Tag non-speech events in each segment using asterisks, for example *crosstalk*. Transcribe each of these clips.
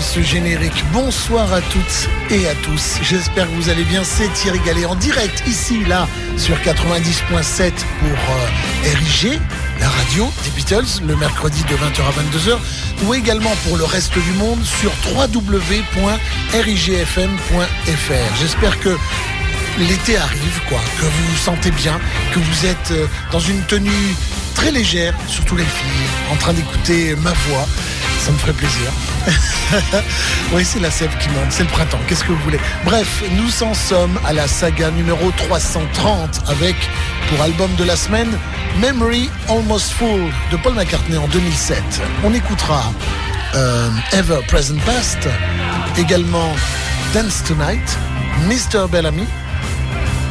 ce générique. Bonsoir à toutes et à tous. J'espère que vous allez bien. C'est Thierry Gallet en direct ici, là, sur 90.7 pour euh, RIG, la radio des Beatles, le mercredi de 20h à 22h, ou également pour le reste du monde sur www.rigfm.fr. J'espère que l'été arrive, quoi, que vous vous sentez bien, que vous êtes euh, dans une tenue très légère, surtout les filles, en train d'écouter ma voix ça me ferait plaisir. *laughs* oui, c'est la sève qui monte, c'est le printemps, qu'est-ce que vous voulez? Bref, nous en sommes à la saga numéro 330 avec, pour album de la semaine, Memory Almost Full de Paul McCartney en 2007. On écoutera euh, Ever Present Past, également Dance Tonight, Mr. Bellamy,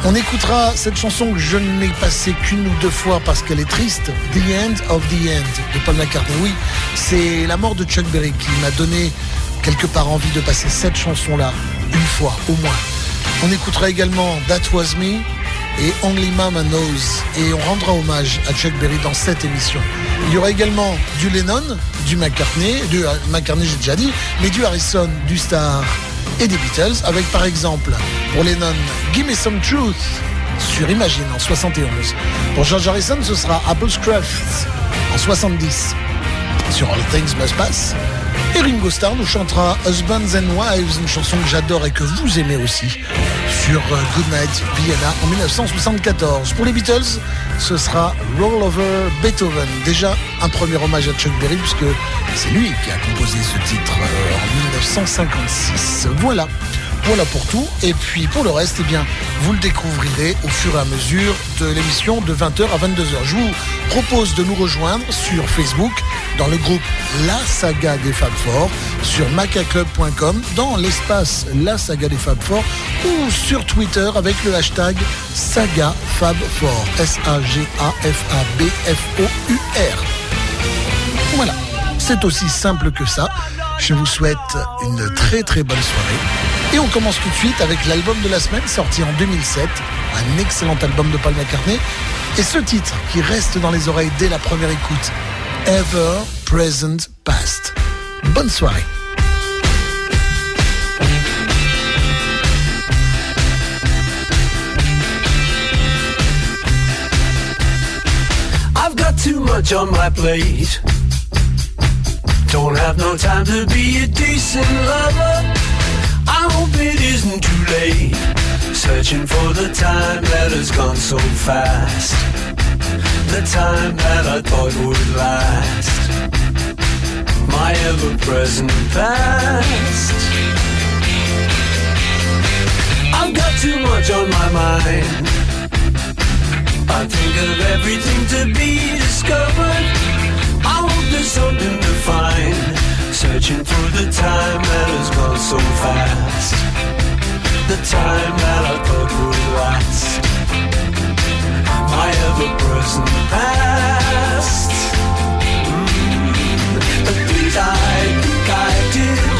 on écoutera cette chanson que je n'ai passée qu'une ou deux fois parce qu'elle est triste, The End of the End de Paul McCartney. Oui, c'est la mort de Chuck Berry qui m'a donné quelque part envie de passer cette chanson-là une fois au moins. On écoutera également That Was Me et Only Mama Knows et on rendra hommage à Chuck Berry dans cette émission. Il y aura également du Lennon, du McCartney, du euh, McCartney j'ai déjà dit, mais du Harrison, du Star et des Beatles, avec par exemple pour Lennon Give Me Some Truth sur Imagine en 71. Pour George Harrison, ce sera Apple's Craft en 70 sur All Things Must Pass. Et Ringo Starr nous chantera Husbands and Wives, une chanson que j'adore et que vous aimez aussi, sur euh, Goodnight Vienna en 1974. Pour les Beatles, ce sera Roll Over Beethoven. Déjà un premier hommage à Chuck Berry puisque c'est lui qui a composé ce titre euh, en 1956. Voilà. Voilà pour tout. Et puis pour le reste, eh bien, vous le découvrirez au fur et à mesure de l'émission de 20h à 22h. Je vous propose de nous rejoindre sur Facebook dans le groupe La Saga des Fab Four, sur macaclub.com, dans l'espace La Saga des Fab Four ou sur Twitter avec le hashtag Saga Fab Four. S-A-G-A-F-A-B-F-O-U-R. Voilà. C'est aussi simple que ça. Je vous souhaite une très très bonne soirée. Et on commence tout de suite avec l'album de la semaine sorti en 2007, un excellent album de Paul McCartney. Et ce titre qui reste dans les oreilles dès la première écoute, Ever Present Past. Bonne soirée. I've got too much on my. Don't have no time to be a decent. I hope it isn't too late. Searching for the time that has gone so fast. The time that I thought would last. My ever-present past. I've got too much on my mind. I think of everything to be discovered. I hope there's something to find. Searching through the time that has gone so fast. The time that I thought would last. My ever-present past. Mm. The things I think I did.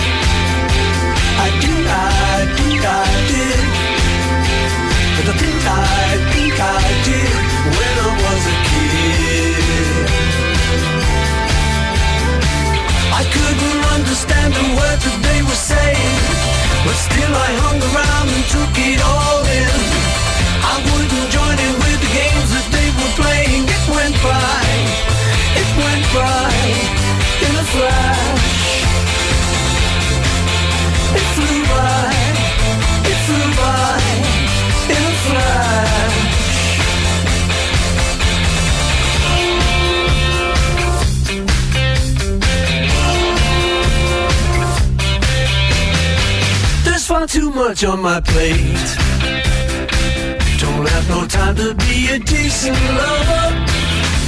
Much on my plate. Don't have no time to be a decent lover.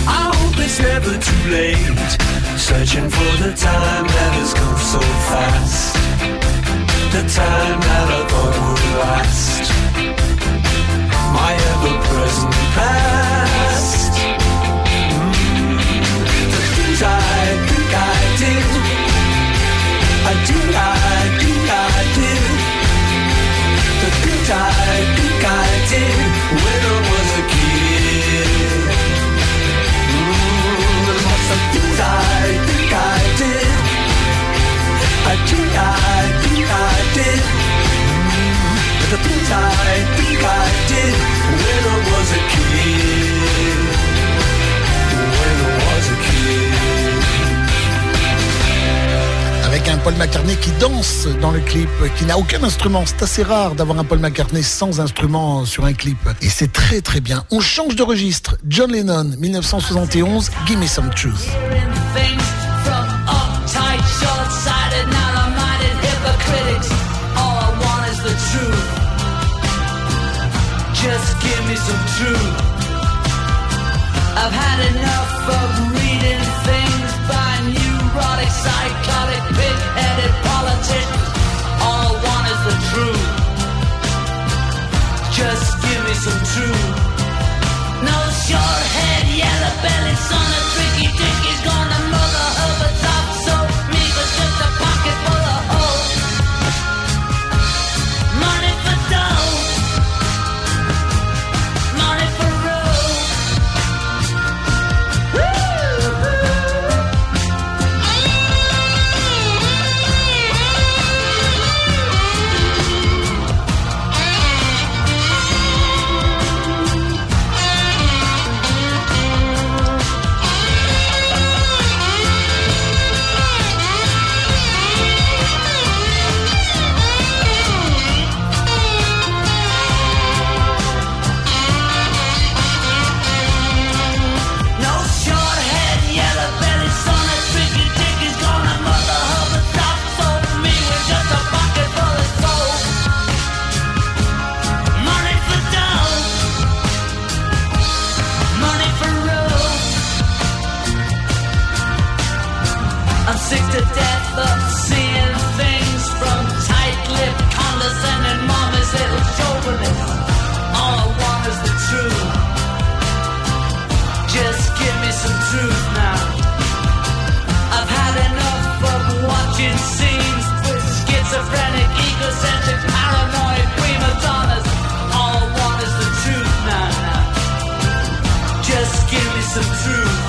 I hope it's never too late. Searching for the time that has gone so fast. The time that I thought would last. My ever-present past. Mm. The things I think I did. I do, Avec un Paul McCartney qui danse dans le clip, qui n'a aucun instrument. C'est assez rare d'avoir un Paul McCartney sans instrument sur un clip. Et c'est très très bien. On change de registre. John Lennon, 1971, Gimme Some Truth. Just give me some truth. I've had enough of reading things by neurotic, psychotic, pig-headed politicians. All I want is the truth. Just give me some truth. No short head, yellow belly, son of tricky dick is gonna mother her, but listen to.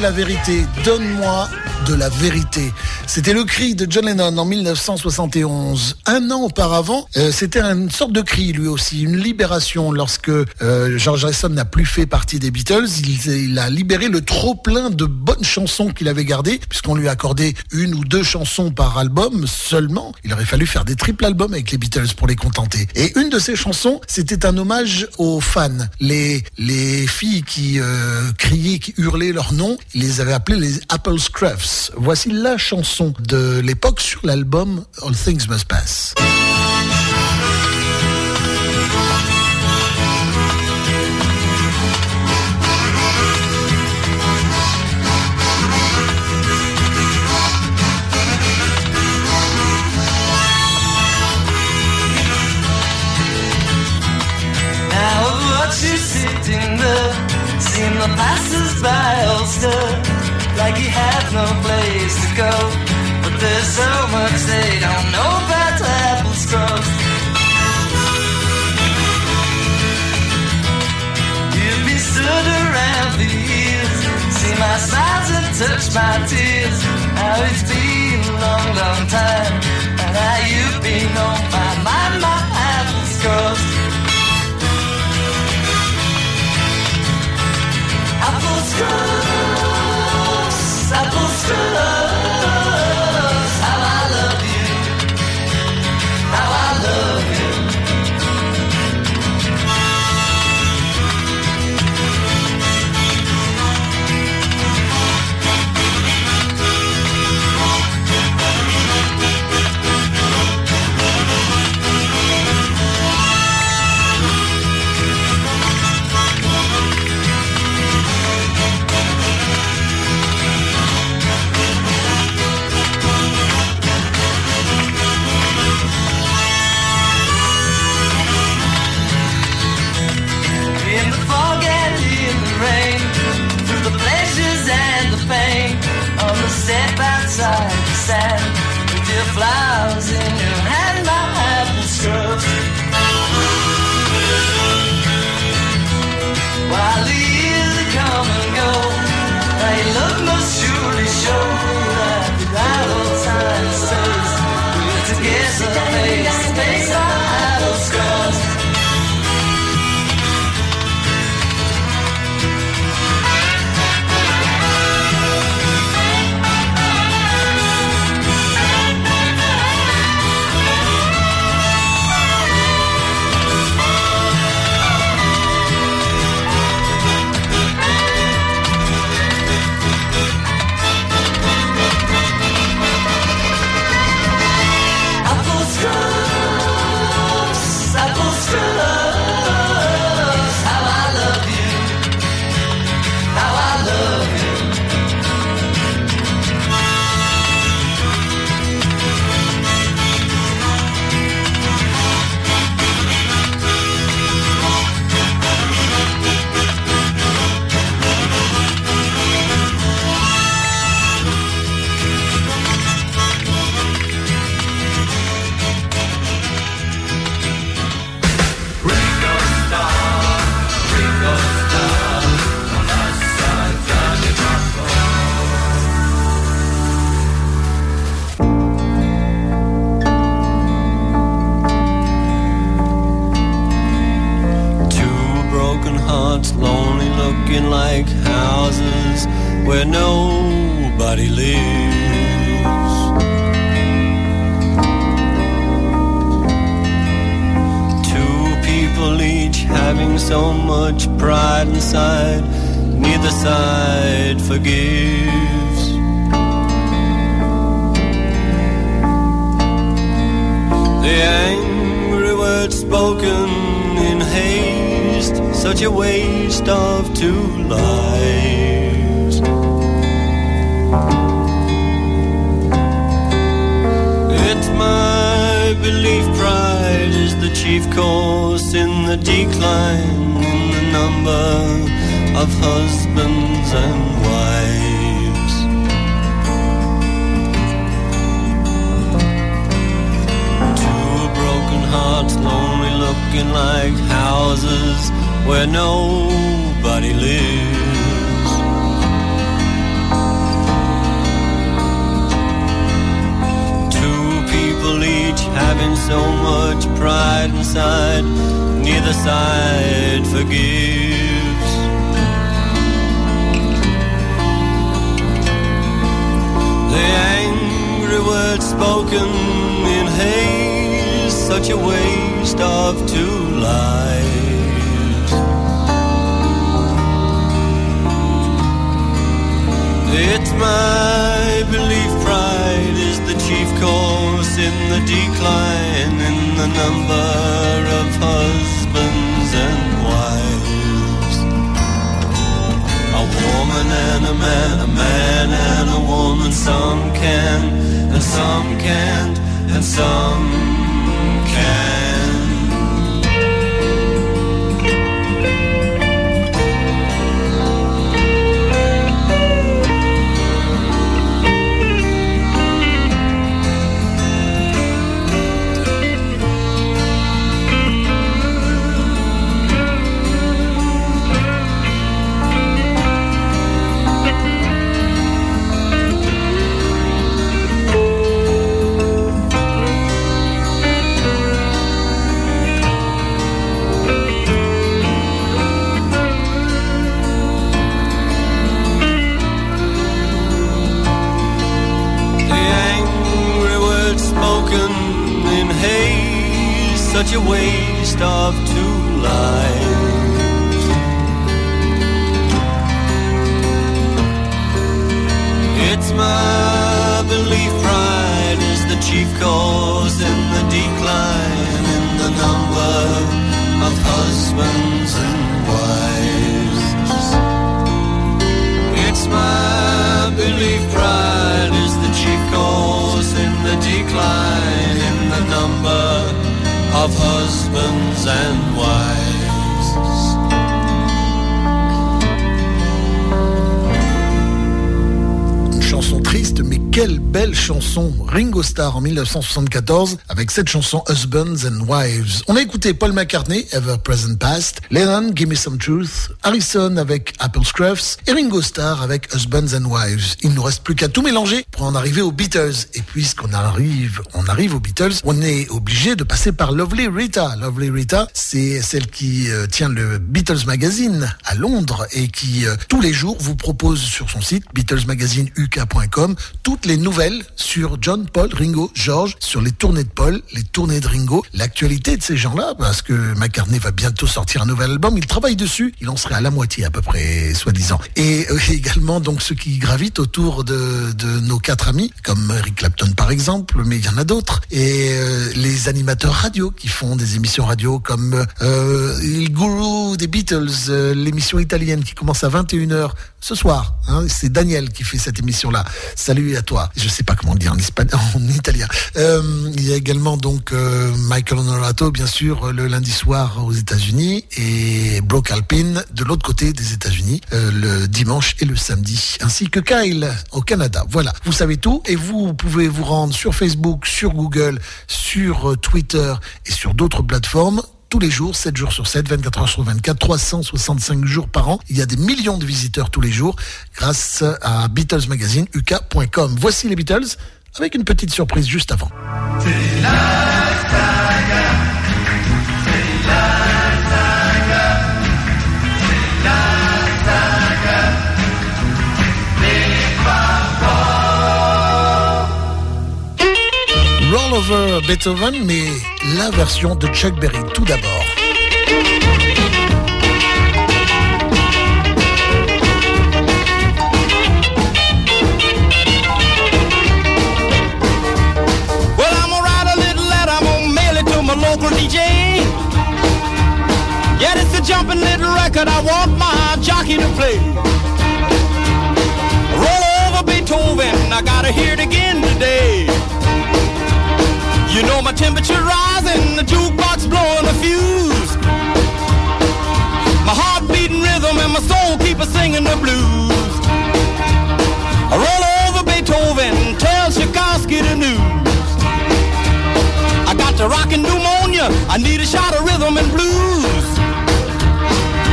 La vérité. Donne-moi de la vérité. C'était le cri de John Lennon en 1971. Un an auparavant, euh, c'était une sorte de cri lui aussi, une libération lorsque euh, George Harrison n'a plus fait partie des Beatles. Il, a libéré le trop plein de bonnes chansons qu'il avait gardées, puisqu'on lui a accordé une ou deux chansons par album seulement. Il aurait fallu faire des triples albums avec les Beatles pour les contenter. Et une de ces chansons, c'était un hommage aux fans, les les filles qui euh, criaient, qui hurlaient leur nom. Il les avait appelées les Apple Scruffs. Voici la chanson de l'époque sur l'album All Things Must Pass. The passers-by all stir, like you have no place to go. There's so much they don't know about apple scrubs. You've been stood around for years, see my smiles and touch my tears. Now it's been a long, long time, and now you've been on my mind, my apple scrubs. Apple scrubs, apple scrubs. sand with your flowers. such a waste of two lives. It's my belief pride is the chief cause in the decline in the number of husbands and wives. It's my belief pride is the chief cause in the decline of husbands and wives. Quelle belle chanson Ringo Starr en 1974 avec cette chanson Husbands and Wives. On a écouté Paul McCartney, Ever Present Past, Lennon, Give Me Some Truth, Harrison avec Apple Scruffs et Ringo Starr avec Husbands and Wives. Il nous reste plus qu'à tout mélanger pour en arriver aux Beatles. Et puisqu'on arrive, on arrive aux Beatles, on est obligé de passer par Lovely Rita. Lovely Rita, c'est celle qui euh, tient le Beatles Magazine à Londres et qui euh, tous les jours vous propose sur son site beatlesmagazineuk.com toutes les nouvelles sur John, Paul, Ringo, George, sur les tournées de Paul, les tournées de Ringo, l'actualité de ces gens-là, parce que McCartney va bientôt sortir un nouvel album, il travaille dessus, il en serait à la moitié à peu près, soi-disant. Et euh, *laughs* également donc ceux qui gravitent autour de, de, nos quatre amis, comme Eric Clapton par exemple, mais il y en a d'autres, et euh, les animateurs radio qui font des émissions radio comme euh, le gourou des Beatles, euh, l'émission italienne qui commence à 21h ce soir. Hein, c'est Daniel qui fait cette émission-là. Salut à toi. Je sais pas comment dire en, espagnol, *laughs* en italien. Euh, il y a également donc euh, Michael Honorato, bien sûr, le lundi soir aux États-Unis, et Brock Alpine de l'autre côté des États-Unis, euh, le dimanche et le samedi, ainsi que Kyle au Canada. Voilà, vous savez tout, et vous pouvez vous rendre sur Facebook, sur Google, sur Twitter et sur d'autres plateformes tous les jours, 7 jours sur 7, 24 heures sur 24, 365 jours par an. Il y a des millions de visiteurs tous les jours grâce à Beatles Magazine, uk.com. Voici les Beatles avec une petite surprise juste avant. Over Beethoven, mais la version de Chuck Berry tout d'abord. Jumping little record I want my jockey to play. Roll over Beethoven, I gotta hear it again today. You know my temperature rising, the jukebox blowing a fuse. My heart beating rhythm and my soul keep a singing the blues. I roll over Beethoven, tell Tchaikovsky the news. I got the rockin' pneumonia, I need a shot of rhythm and blues.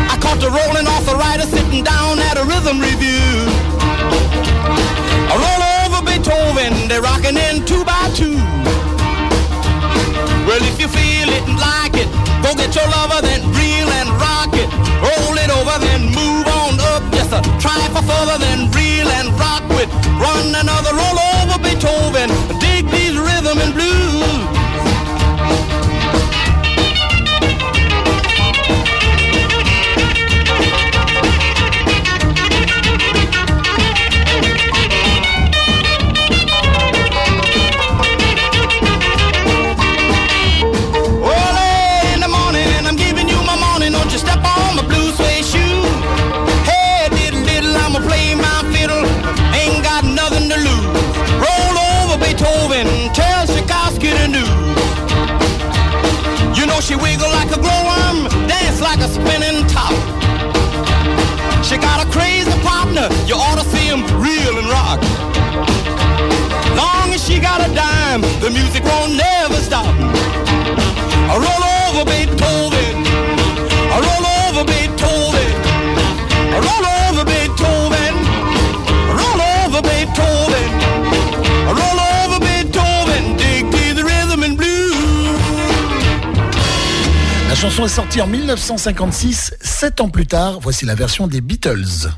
I caught the rolling arthritis sitting down at a rhythm review. I roll over Beethoven, they're rockin' in two by two. Well, if you feel it and like it, go get your lover, then reel and rock it. Roll it over, then move on up. Just a try for further, then reel and rock with. Run another roll over Beethoven. Dig these rhythm and blues. 1956, sept ans plus tard. Voici la version des Beatles.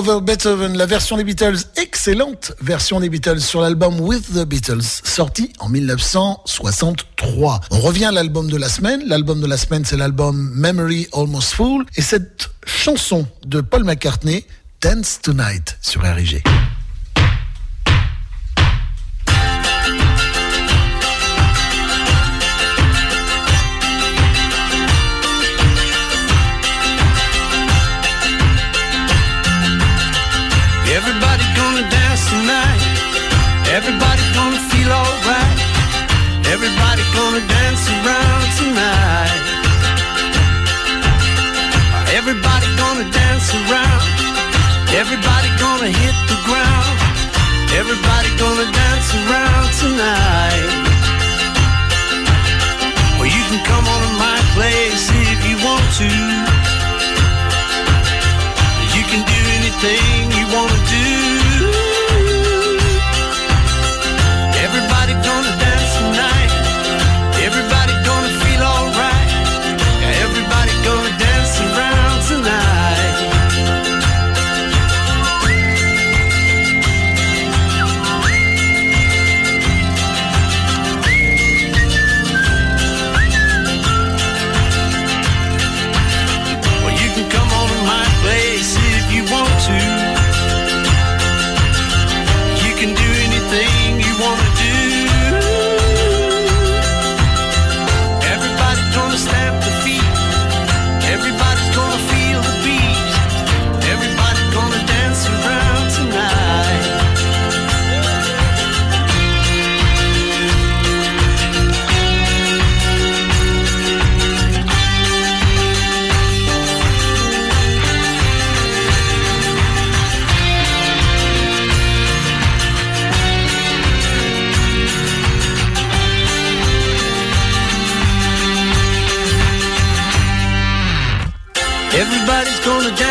Over Beethoven, la version des Beatles, excellente version des Beatles sur l'album With the Beatles, sorti en 1963. On revient à l'album de la semaine. L'album de la semaine, c'est l'album Memory Almost Full. Et cette chanson de Paul McCartney, Dance Tonight, sur RIG. gonna dance around. Everybody gonna hit the ground. Everybody gonna dance around tonight. Well, you can come on to my place if you want to. You can do anything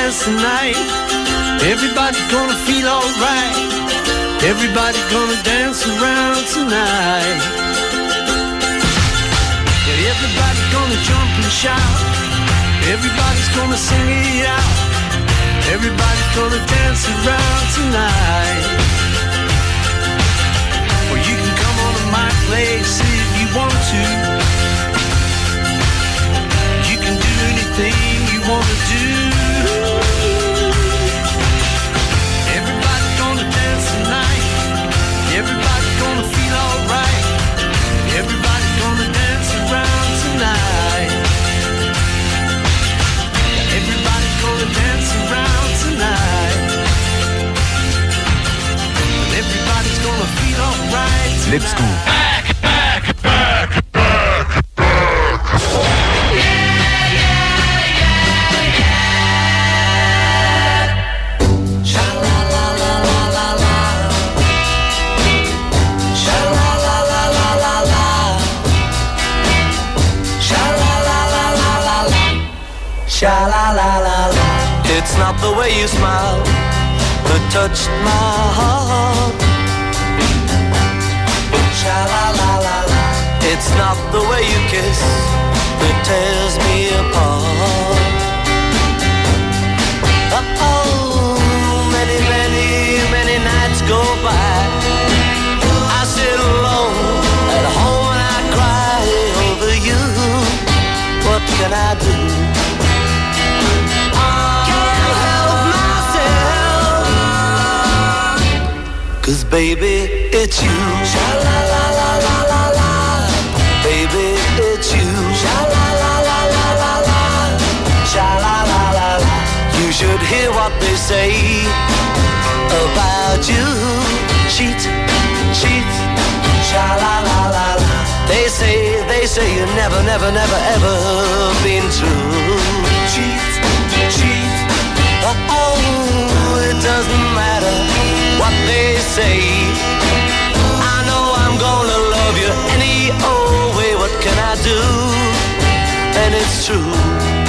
dance tonight. Everybody gonna feel alright. Everybody gonna dance around tonight. Yeah, everybody gonna jump and shout. Everybody's gonna sing it out. Everybody gonna dance around tonight. Well, you can come on to my place if you want to. You can do anything you wanna do. Zip School. Back, back, back. It's not the way you smile that touched my heart It's not the way you kiss that tears me apart. Oh, many, many, many nights go by. I sit alone at home and I cry over you. What can I do? Can't help myself. Cause baby, it's you. Sha should hear what they say about you. Cheat, cheat. Sha la la la la. They say, they say you never, never, never, ever been true. Cheat, cheat. Oh, it doesn't matter what they say. I know I'm gonna love you any old way. What can I do? And it's true.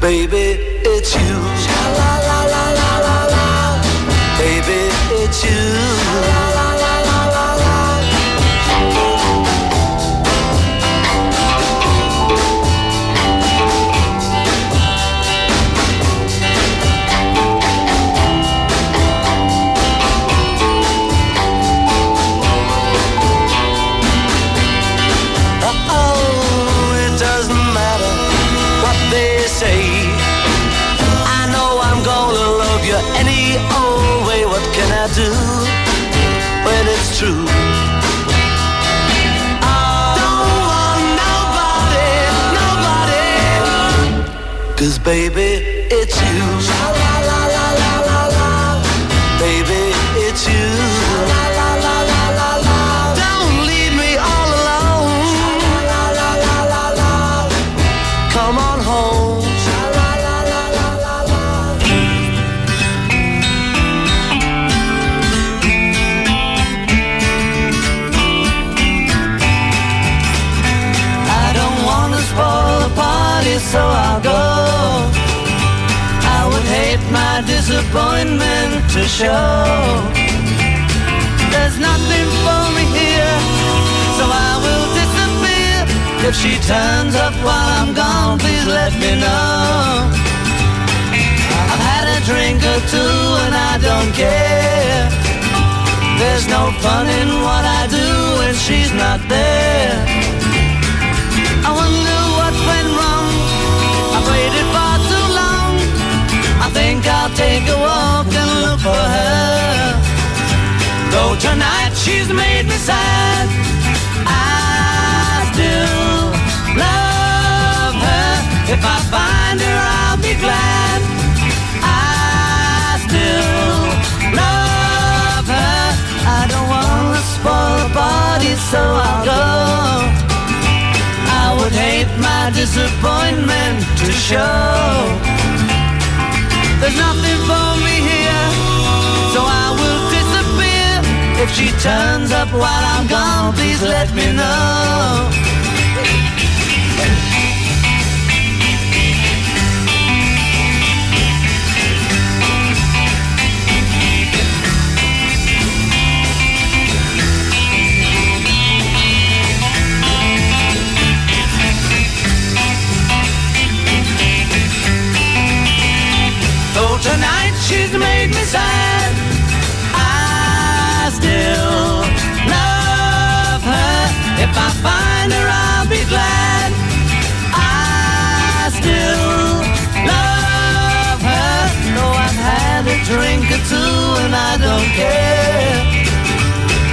Baby, it's you. Sha la la la la la la. Baby, it's you. Sha la la baby, disappointment to show. There's nothing for me here, so I will disappear. If she turns up while I'm gone, please let me know. I've had a drink or two and I don't care. There's no fun in what I do when she's not there. For her. Though tonight she's made me sad, I still love her. If I find her, I'll be glad. I still love her. I don't wanna spoil the party, so I'll go. I would hate my disappointment to show. There's nothing for me here, so I will disappear. If she turns up while I'm gone, please let me know. Though tonight she's made me sad, find her, I'll be glad. I still love her. Though I've had a drink or two and I don't care.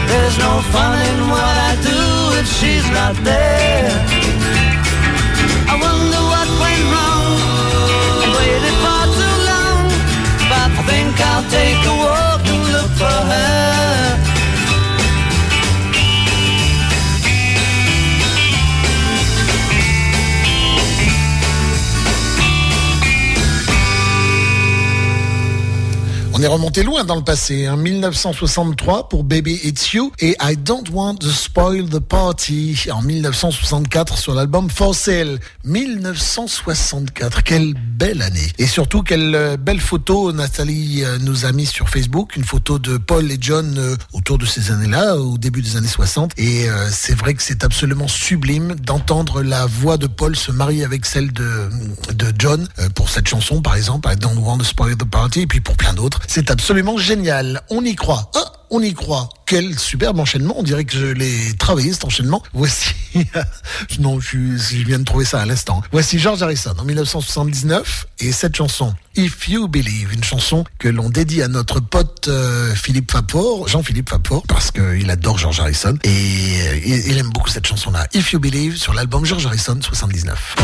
There's no fun in what I do if she's not there. I wonder what went wrong. I waited far too long, but I think I'll take a walk est remonté loin dans le passé. En 1963 pour Baby It's You et I Don't Want to Spoil the Party en 1964 sur l'album For Sale. 1964, quelle belle année. Et surtout, quelle euh, belle photo Nathalie euh, nous a mis sur Facebook. Une photo de Paul et John euh, autour de ces années-là, au début des années 60. Et c'est vrai que c'est absolument sublime d'entendre la voix de Paul se marier avec celle de, de John pour cette chanson, par exemple, I Don't Want to Spoil the Party, et puis pour plein d'autres. C'est absolument génial. On y croit. Ah, on y croit. Quel superbe enchaînement. On dirait que je l'ai travaillé cet enchaînement. Voici. *laughs* non, je, je, viens de trouver ça à l'instant. Voici George Harrison en 1979 et cette chanson If You Believe, une chanson que l'on dédie à notre pote euh, Philippe Fapor, Jean-Philippe Fapor, parce qu'il adore George Harrison et euh, il aime beaucoup cette chanson-là. If You Believe sur l'album George Harrison 79.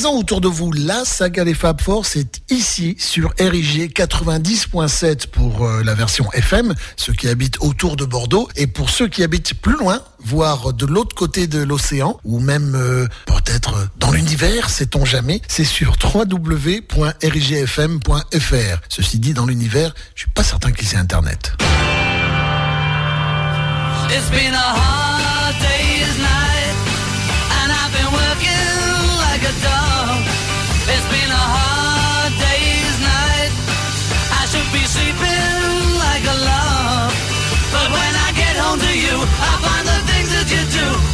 Parlez-en autour de vous. La saga des Fab Four, c'est ici sur RIG 90.7 pour euh, la version FM, ceux qui habitent autour de Bordeaux, et pour ceux qui habitent plus loin, voire de l'autre côté de l'océan, ou même euh, peut-être dans l'univers, sait-on jamais, c'est sur www.rigfm.fr. Ceci dit, dans l'univers, je suis pas certain qu'il ait Internet.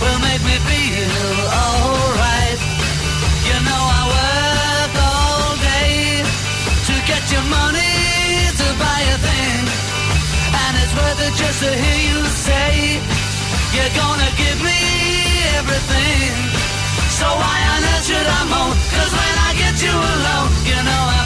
Will make me feel alright. You know I work all day to get your money to buy a thing. And it's worth it just to hear you say you're gonna give me everything. So why on earth should I moan? Cause when I get you alone, you know I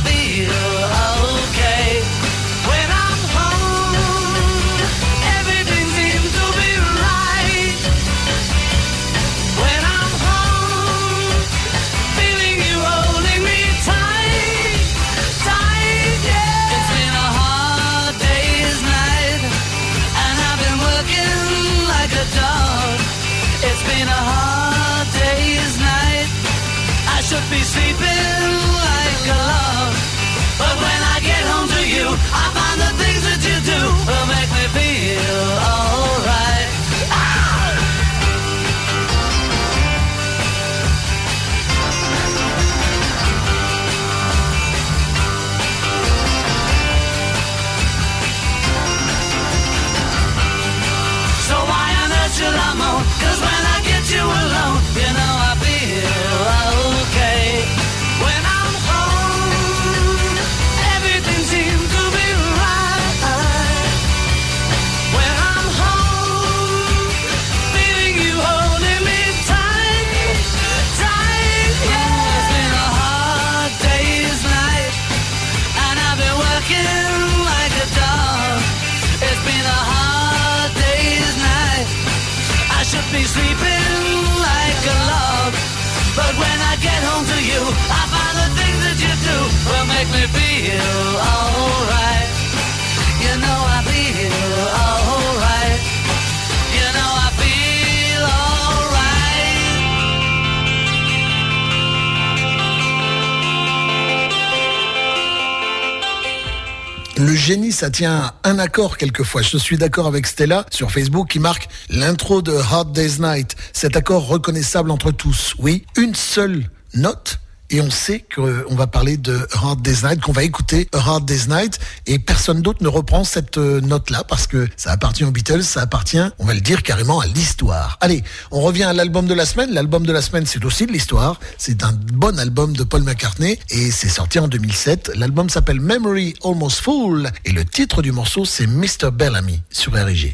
Le génie, ça tient à un accord quelquefois. Je suis d'accord avec Stella sur Facebook qui marque l'intro de Hard Day's Night. Cet accord reconnaissable entre tous. Oui, une seule note. Et on sait qu'on va parler de Hard Day's Night, qu'on va écouter Hard Day's Night, et personne d'autre ne reprend cette euh, note-là parce que ça appartient aux Beatles, ça appartient, on va le dire carrément, à l'histoire. Allez, on revient à l'album de la semaine. L'album de la semaine, c'est aussi de l'histoire. C'est un bon album de Paul McCartney et c'est sorti en 2007. L'album s'appelle Memory Almost Full et le titre du morceau, c'est Mr. Bellamy sur RG.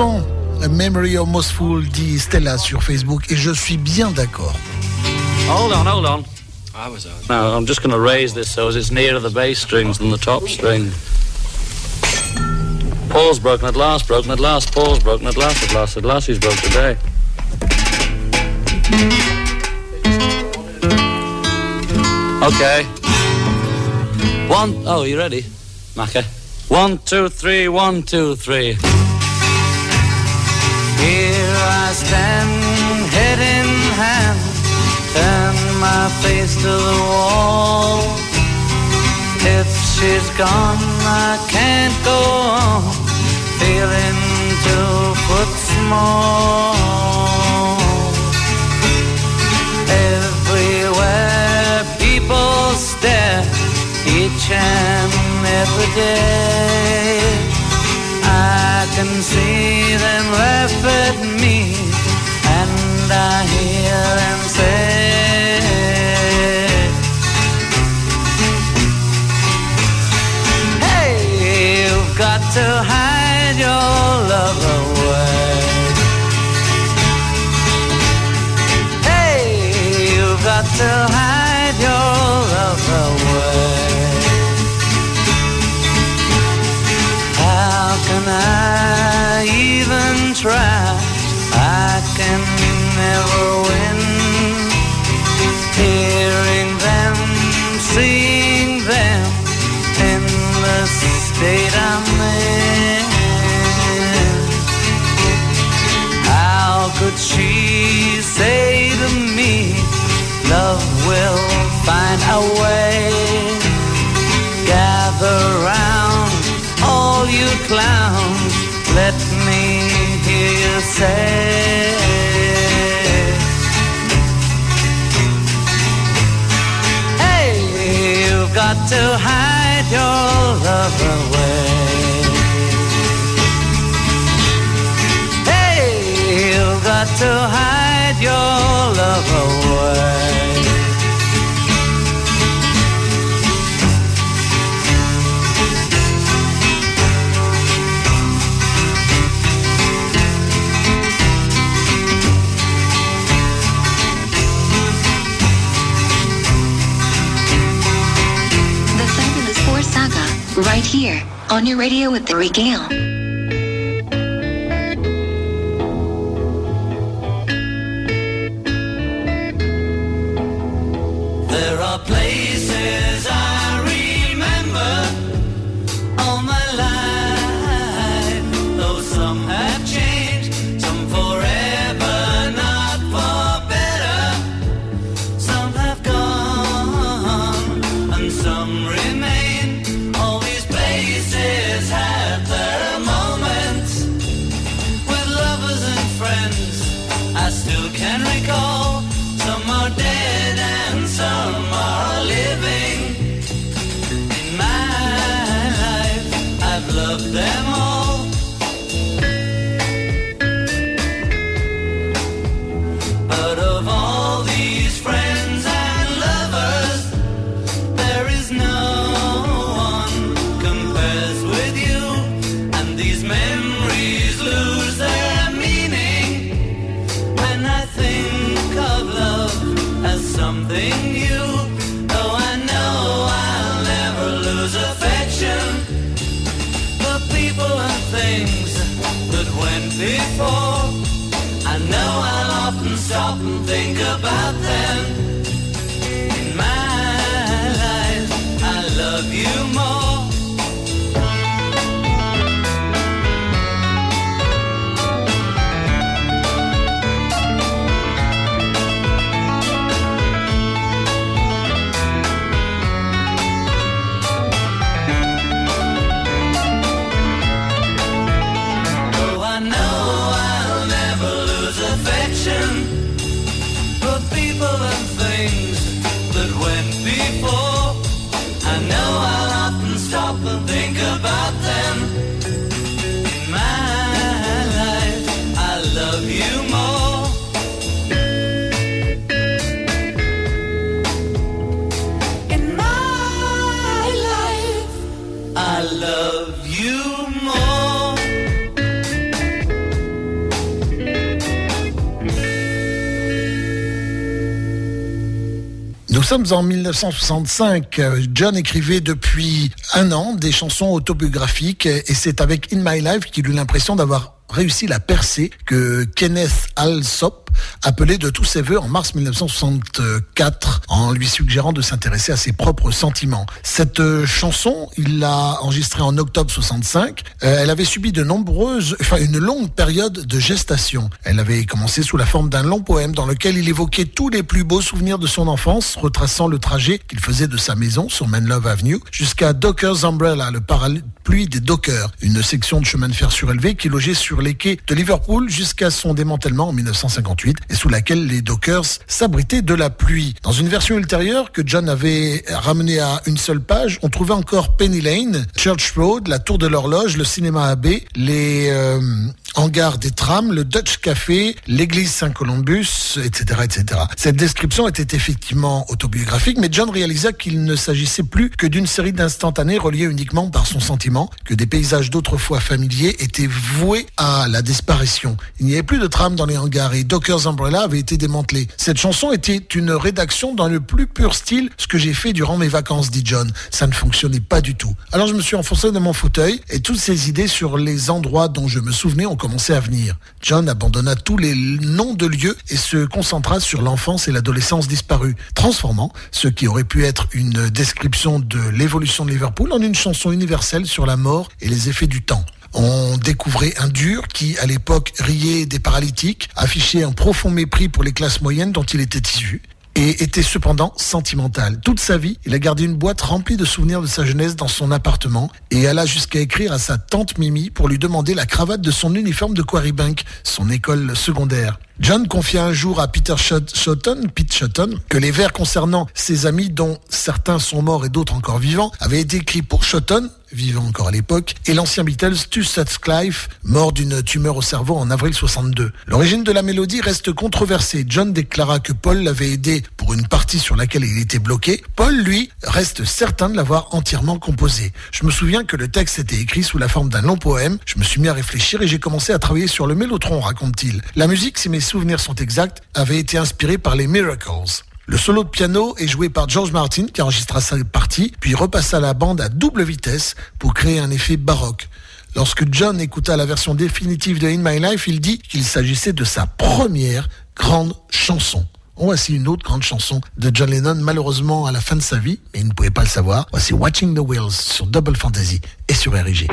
Plus souvent Memory Almost Full, dit Stella sur Facebook, et je suis bien d'accord. Hold on, hold on. Now, I'm just going to raise this so as it's nearer the bass strings than the top string. Paul's broken at last, broken at last, Paul's broken at last, at last, at last he's broke today. Okay. One, oh, you ready, Macca? One, two, three, one, two, three. Here I stand, head in hand, turn my face to the wall. If she's gone, I can't go on, feeling two foot small. Everywhere people stare, each and every day. I can see them laugh at me, and I hear them say, Hey, you've got to say to me, Love will find a way? Gather round, all you clowns, let me hear you say. Hey, you've got to hide your love away. Hey, you've got to hide on your radio with the Regale. Love you more. En 1965. Euh, John écrivait depuis un an des chansons autobiographiques et c'est avec In My Life qu'il eut l'impression d'avoir réussi la percée que Kenneth Alsop appelait de tous ses voeux en mars 1964 en lui suggérant de s'intéresser à ses propres sentiments. Cette euh, chanson, il l'a enregistrée en octobre 65. Euh, elle avait subi de nombreuses, enfin une longue période de gestation. Elle avait commencé sous la forme d'un long poème dans lequel il évoquait tous les plus beaux souvenirs de son enfance, retraçant le trajet qu'il faisait de sa maison sur Menlove Avenue jusqu'à Docker's Umbrella, le parapluie des Dockers, une section de chemin de fer surélevé qui logeait sur les quais de Liverpool jusqu'à son démantèlement en 1958 et sous laquelle les Dockers s'abritaient de la pluie. Dans une version ultérieure que John avait ramenée à une seule page, on trouvait encore Penny Lane, Church Road, la tour de l'horloge, le cinéma AB, les euh, hangars des trams, le Dutch Café, l'église Saint-Columbus, etc., etc. Cette description était effectivement autobiographique, mais John réalisa qu'il ne s'agissait plus que d'une série d'instantanés reliés uniquement par son sentiment, que des paysages d'autrefois familiers étaient voués à la disparition. Il n'y avait plus de trams dans les hangars et Docker's Umbrella avait été démantelé. Cette chanson était une rédaction dans le plus pur style, ce que j'ai fait durant mes vacances, dit John. Ça ne fonctionnait pas du tout. Alors je me suis enfoncé dans mon fauteuil et toutes ces idées sur les endroits dont je me souvenais ont commencé à venir. John abandonna tous les noms de lieux et se concentra sur l'enfance et l'adolescence disparues, transformant ce qui aurait pu être une description de l'évolution de Liverpool en une chanson universelle sur la mort et les effets du temps. On découvrait un dur qui, à l'époque, riait des paralytiques, affichait un profond mépris pour les classes moyennes dont il était issu et était cependant sentimental. Toute sa vie, il a gardé une boîte remplie de souvenirs de sa jeunesse dans son appartement et alla jusqu'à écrire à sa tante Mimi pour lui demander la cravate de son uniforme de Quarry Bank, son école secondaire. John confia un jour à Peter Shotton, Pete Shotton, que les vers concernant ses amis, dont certains sont morts et d'autres encore vivants, avaient été écrits pour Shotton, vivant encore à l'époque, et l'ancien Beatles Stu Sutcliffe, mort d'une tumeur au cerveau en avril 62. L'origine de la mélodie reste controversée. John déclara que Paul l'avait aidé pour une partie sur laquelle il était bloqué. Paul, lui, reste certain de l'avoir entièrement composé. Je me souviens que le texte était écrit sous la forme d'un long poème. Je me suis mis à réfléchir et j'ai commencé à travailler sur le mélotron, raconte-t-il. La musique, si mes souvenirs sont exacts, avait été inspirée par les Miracles. Le solo de piano est joué par George Martin qui enregistra sa partie, puis repassa la bande à double vitesse pour créer un effet baroque. Lorsque John écouta la version définitive de In My Life, il dit qu'il s'agissait de sa première grande chanson. Voici une autre grande chanson de John Lennon, malheureusement à la fin de sa vie, mais il ne pouvait pas le savoir. Voici Watching the Wheels sur Double Fantasy et sur RIG.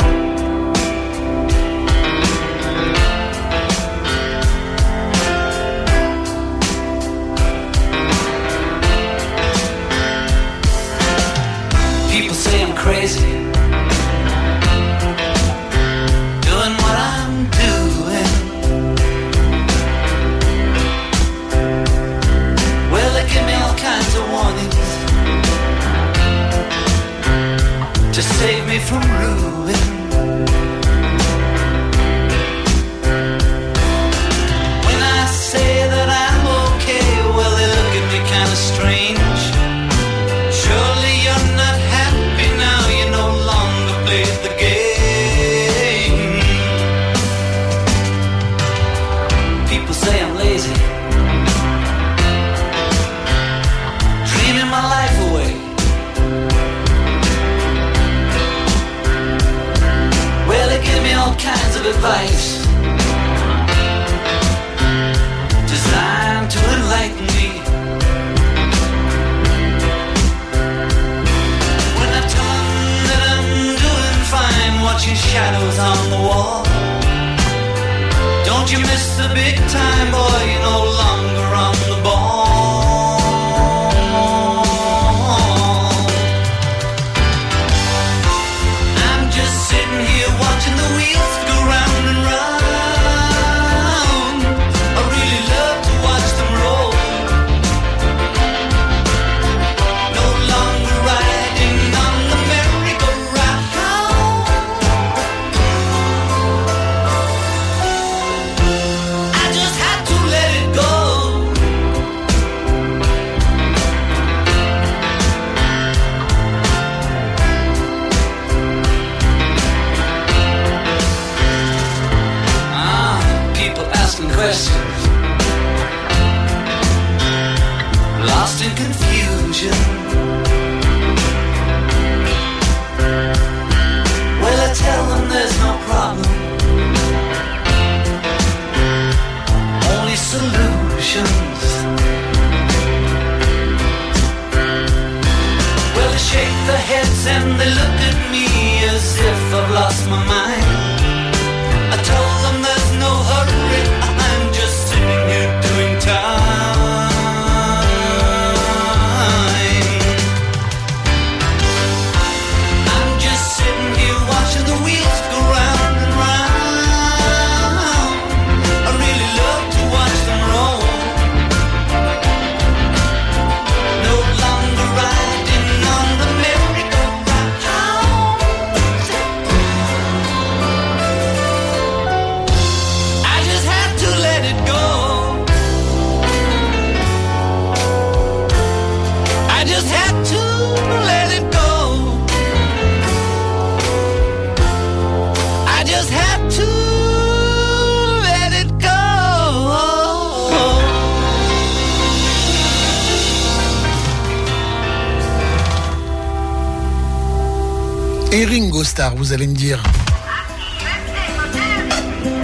Allez me dire.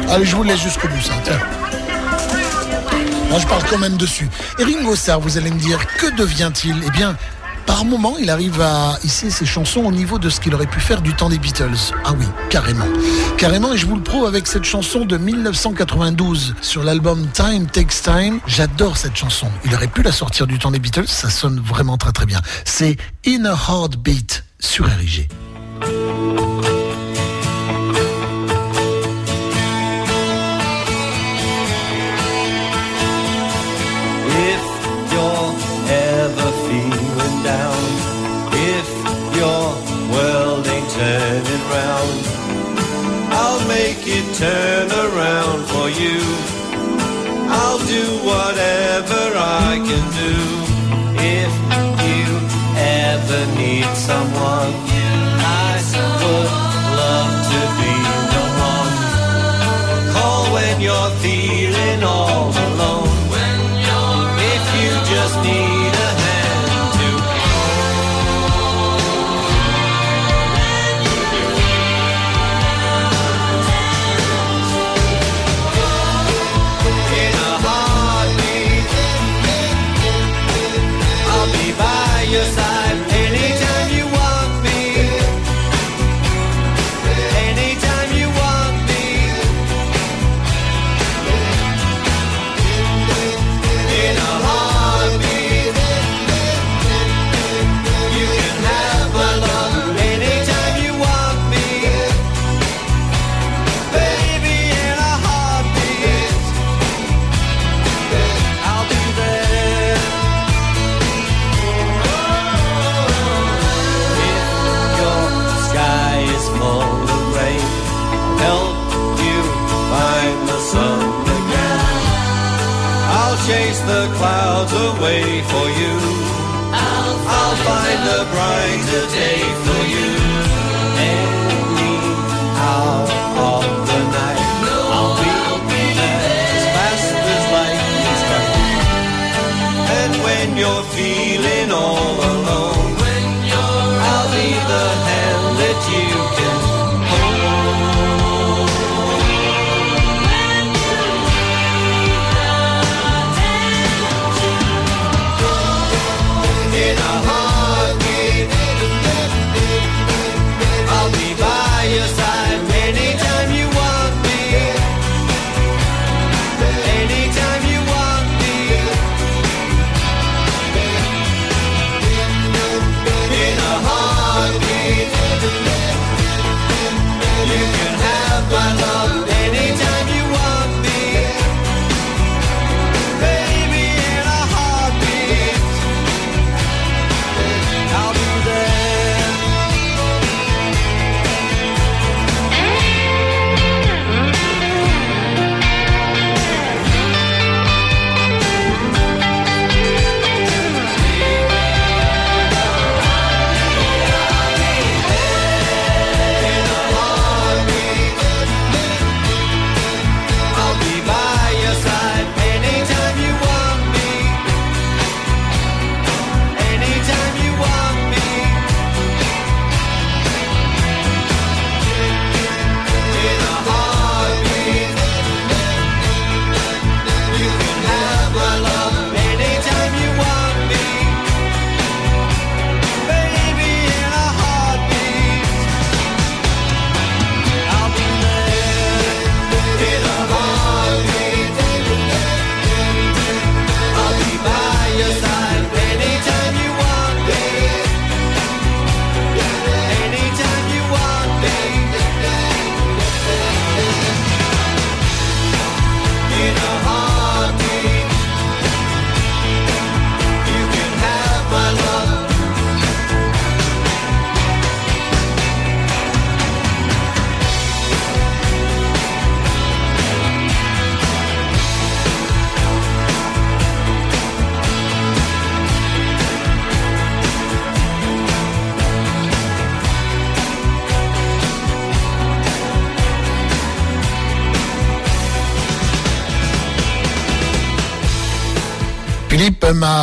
Allez, je vous laisse jusqu'au bout, je parle quand même dessus. Et Ringo Starr, vous allez me dire, que devient-il? Eh bien, par moment, il arrive à hisser ses chansons au niveau de ce qu'il aurait pu faire du temps des Beatles. Ah oui, carrément. Carrément, et je vous le prouve avec cette chanson de 1992 sur l'album Time Takes Time. J'adore cette chanson. Il aurait pu la sortir du temps des Beatles, ça sonne vraiment très très bien. C'est In a Heartbeat sur RIG. Turn around for you. I'll do whatever I can do. If you ever need someone, I would away for you. I'll, find a brighter day Alma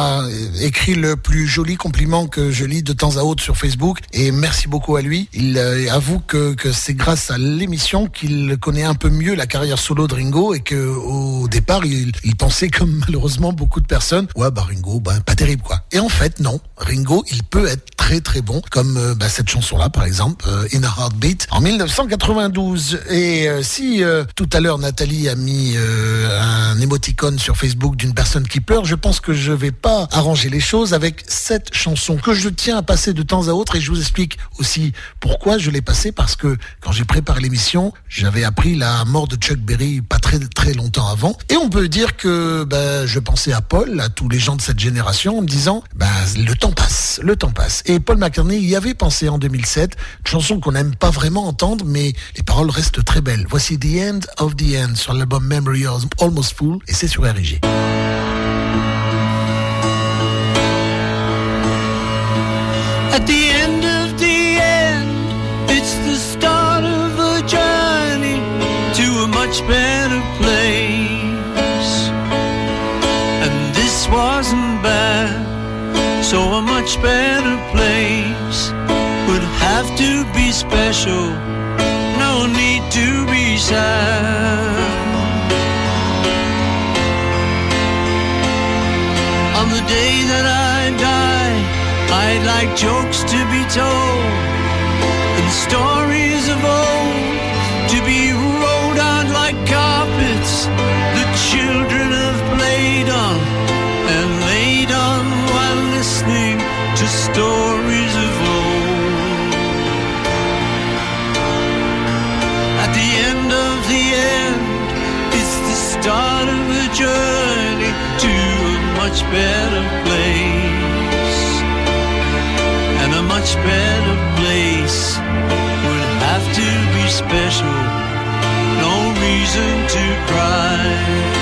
écrit le plus joli compliment que je lis de temps à autre sur Facebook et merci beaucoup à lui. Il euh, avoue que, que c'est grâce à l'émission qu'il connaît un peu mieux la carrière solo de Ringo et que au départ il, pensait comme *laughs* malheureusement beaucoup de personnes, ouais bah Ringo, bah, pas terrible quoi. Et en fait non, Ringo il peut être très très bon comme euh, bah, cette chanson là par exemple, euh, In a Heartbeat en 1992. Et si tout à l'heure Nathalie a mis un émoticône sur Facebook d'une personne qui pleure, je pense que je vais pas arranger les choses avec cette chanson que je tiens à passer de temps à autre et je vous explique aussi pourquoi je l'ai passée parce que quand j'ai préparé l'émission, j'avais appris la mort de Chuck Berry pas très très longtemps avant et on peut dire que bah, je pensais à Paul, à tous les gens de cette génération en me disant bah, le temps passe, le temps passe. Et Paul McCartney y avait pensé en 2007, une chanson qu'on n'aime pas vraiment entendre mais les paroles restent très belles. Voici The End of the End sur l'album Memory Almost Full et c'est sur RG. At the end of the end, it's the start of a journey to a much better place. And this wasn't bad, so a much better place would have to be special. No need to be sad. Jokes to be told and stories of old to be rolled out like carpets the children have played on and laid on while listening to stories of old. At the end of the end, it's the start of a journey to a much better place. Much better place would have to be special. No reason to cry.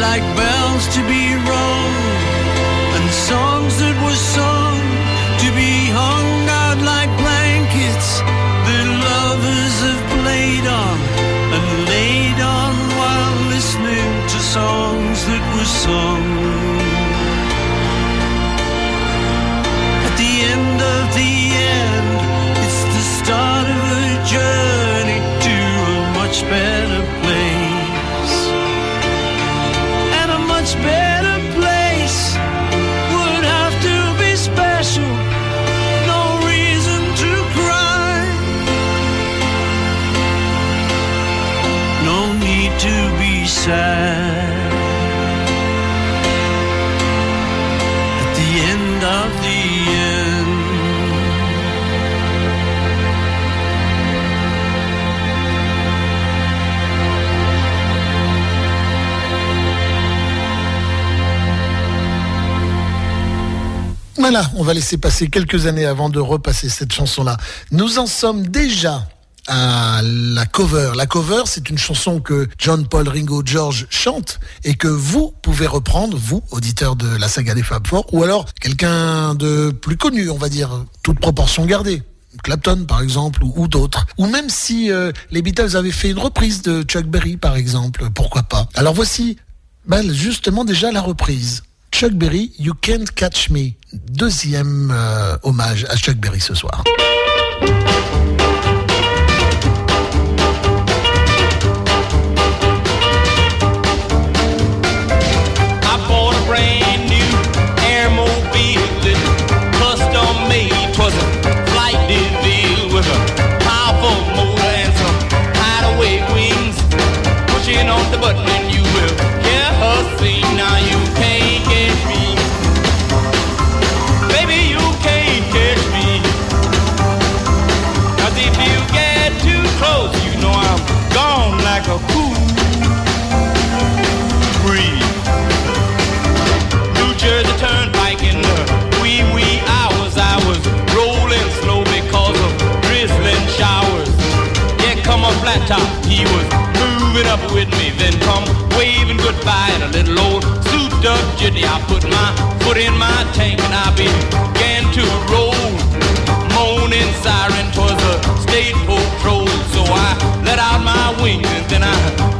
Like bells to be rung Voilà, on va laisser passer quelques années avant de repasser cette chanson-là. Nous en sommes déjà à la cover. La cover, c'est une chanson que John, Paul, Ringo, George chantent et que vous pouvez reprendre, vous, auditeurs de la saga des Fab Four, ou alors quelqu'un de plus connu, on va dire, toute proportion gardée. Clapton par exemple ou, d'autres ou même si euh, les Beatles avaient fait une reprise de Chuck Berry par exemple pourquoi pas alors voici ben, justement déjà la reprise Chuck Berry You Can't Catch Me. Deuxième euh, hommage à Chuck Berry ce soir and come waving goodbye in a little old souped up jitney. I put my foot in my tank and I began to roll. Moaning siren towards the state patrol. So I let out my wings and then I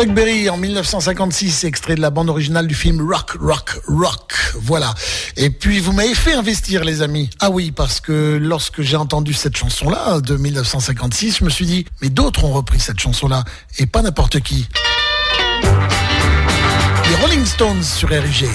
Chuck Berry en 1956, extrait de la bande originale du film Rock, Rock, Rock. Voilà. Et puis vous m'avez fait investir, les amis. Ah oui, parce que lorsque j'ai entendu cette chanson-là de 1956, je me suis dit, mais d'autres ont repris cette chanson-là et pas n'importe qui. Les Rolling Stones sur RG.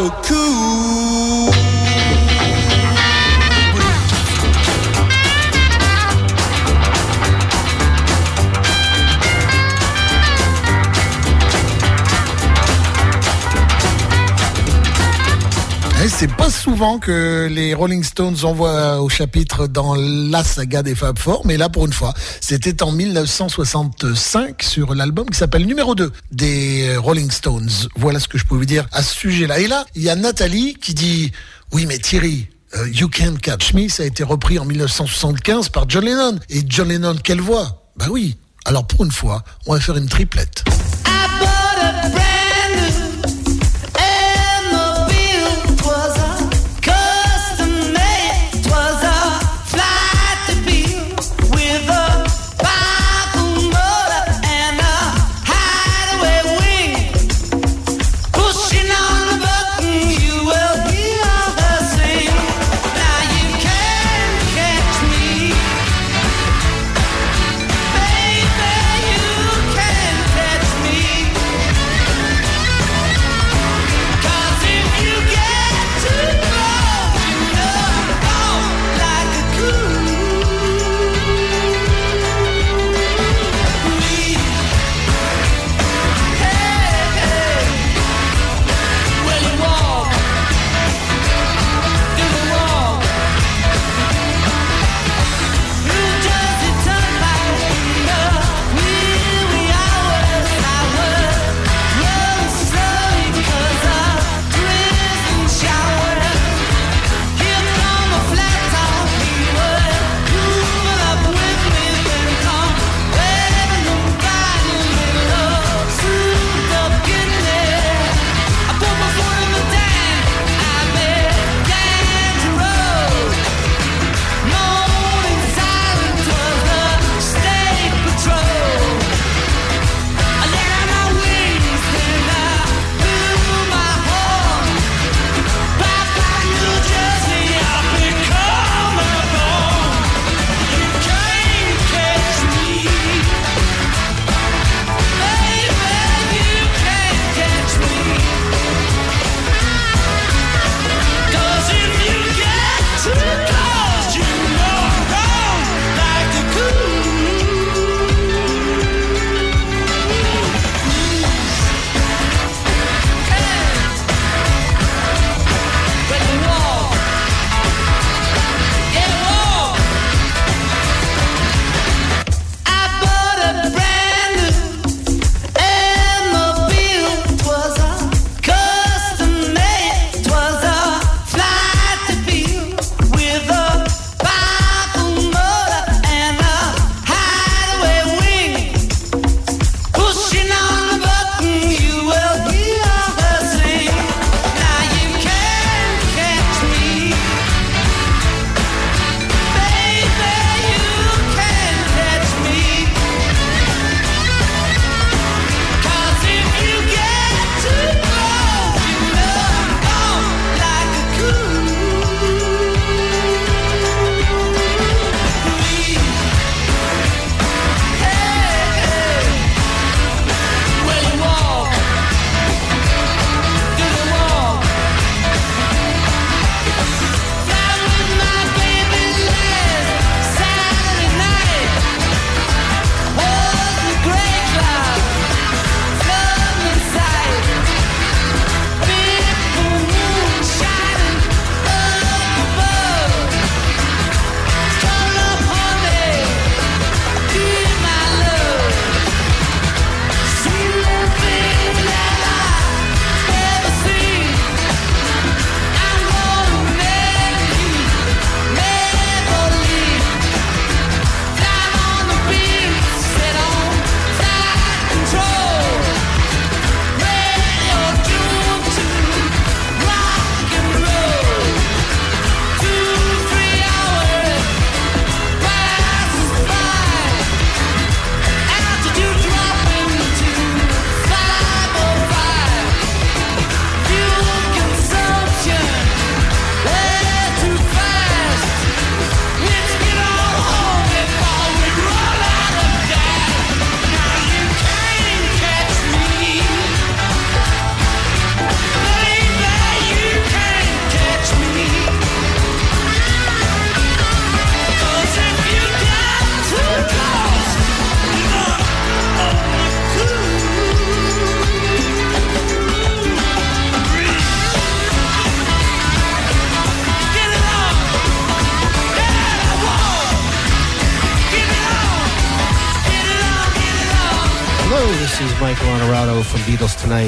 the coup. Pas souvent que les Rolling Stones envoient au chapitre dans la saga des Fab Four, mais là pour une fois, c'était en 1965 sur l'album qui s'appelle numéro 2 des Rolling Stones. Voilà ce que je peux vous dire à ce sujet-là. Et là, il y a Nathalie qui dit oui mais Thierry, euh, You Can't Catch Me, ça a été repris en 1975 par John Lennon. Et John Lennon, quelle voix? Bah oui. Alors pour une fois, on va faire une triplette.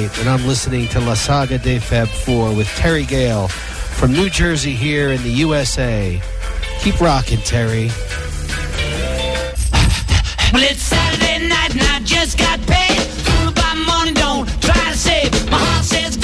9th, and I'm listening to La Saga de Feb 4 with Terry Gale from New Jersey here in the USA. Keep rocking, Terry. Well, it's Saturday night and I just got paid. Through by morning, don't try to save. My heart says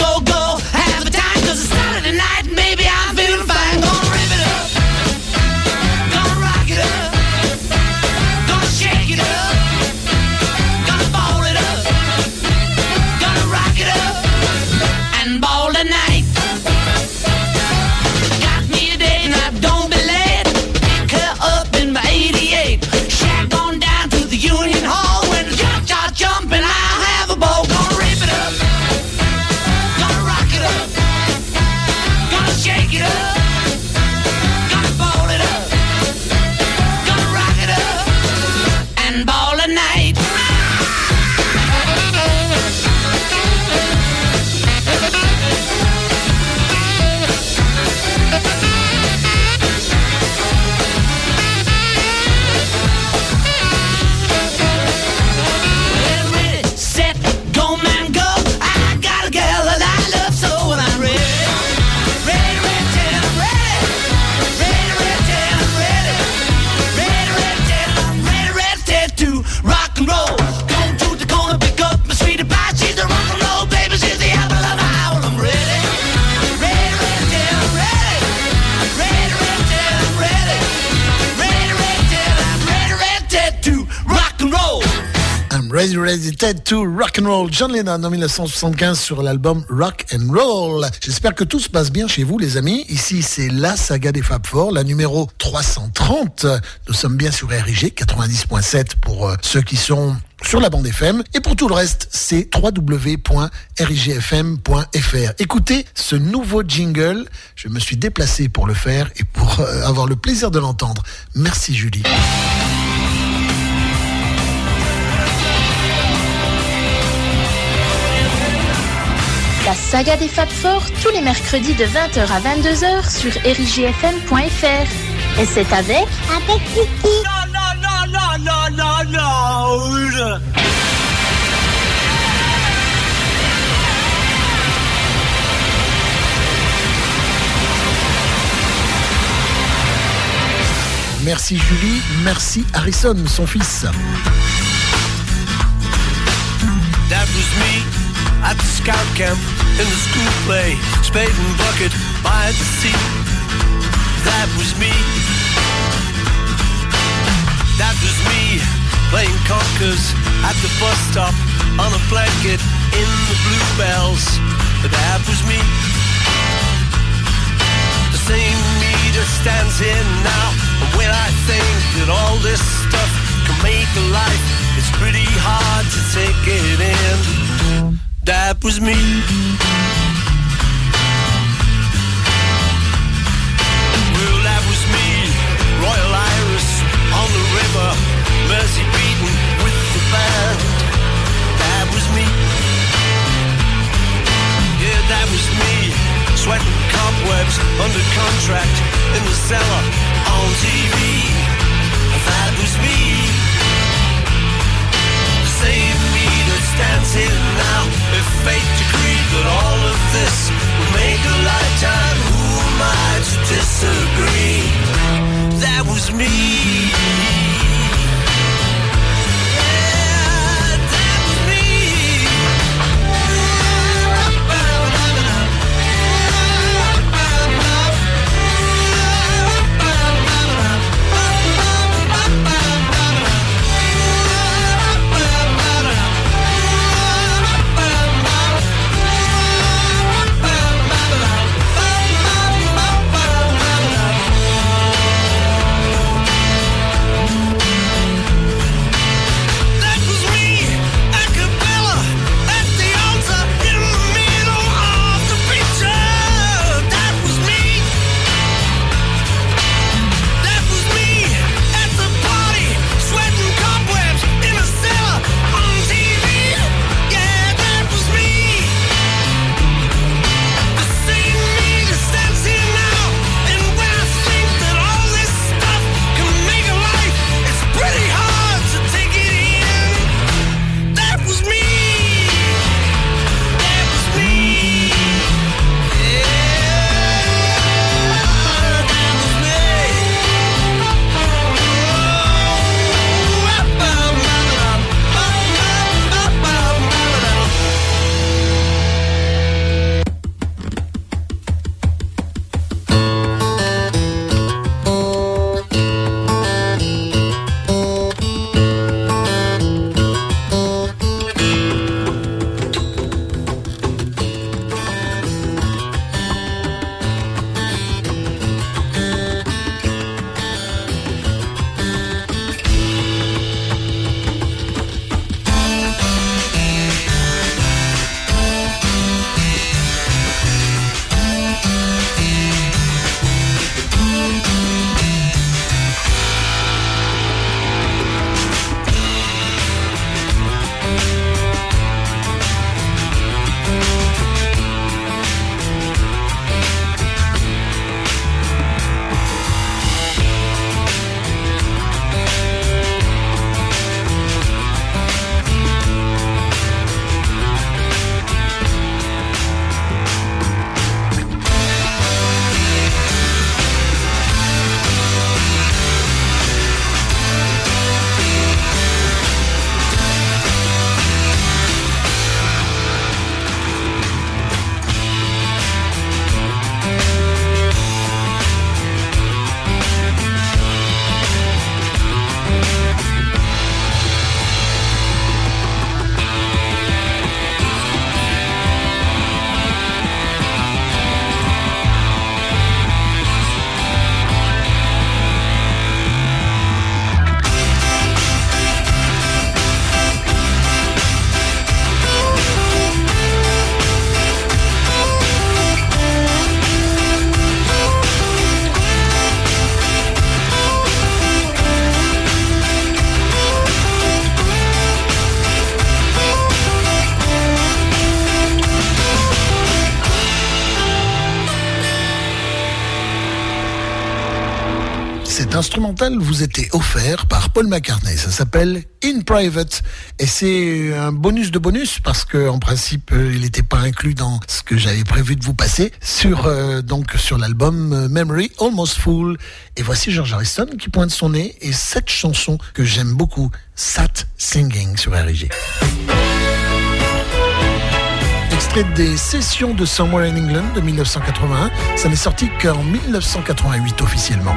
ready, to rock and roll. John Lennon en 1975 sur l'album Rock and Roll. J'espère que tout se passe bien chez vous, les amis. Ici, c'est la saga des Fab Four, la numéro 330. Nous sommes bien sur RIG 90.7 pour euh, ceux qui sont sur la bande FM. Et pour tout le reste, c'est www.rigfm.fr. Écoutez ce nouveau jingle. Je me suis déplacé pour le faire et pour euh, avoir le plaisir de l'entendre. Merci, Julie. La saga des Fab Four, tous les mercredis de 20h à 22h sur erigfm.fr. Et c'est avec... Avec Kiki. Non, non, non, non, non, non, non. Merci Julie, merci Harrison, son fils. That was me at the scout camp in the school play, spade and bucket by the sea. That was me. That was me playing conkers at the bus stop on a blanket in the bluebells. That was me. The same me that stands here now. And when I think that all this stuff can make a life, it's pretty hard to take it in. That was me. Well, that was me, Royal Iris on the river, Mercy beaten with the band. That was me. Yeah, that was me, sweating cobwebs under contract in the cellar on TV. Stands here now. If fate decreed that all of this would make a lifetime, who am I to disagree? That was me. Vous était offert par Paul McCartney. Ça s'appelle In Private et c'est un bonus de bonus parce que en principe euh, il n'était pas inclus dans ce que j'avais prévu de vous passer sur euh, donc sur l'album euh, Memory Almost Full. Et voici George Harrison qui pointe son nez et cette chanson que j'aime beaucoup, Sat Singing sur RG. Extrait des sessions de Somewhere in England de 1981. Ça n'est sorti qu'en 1988 officiellement.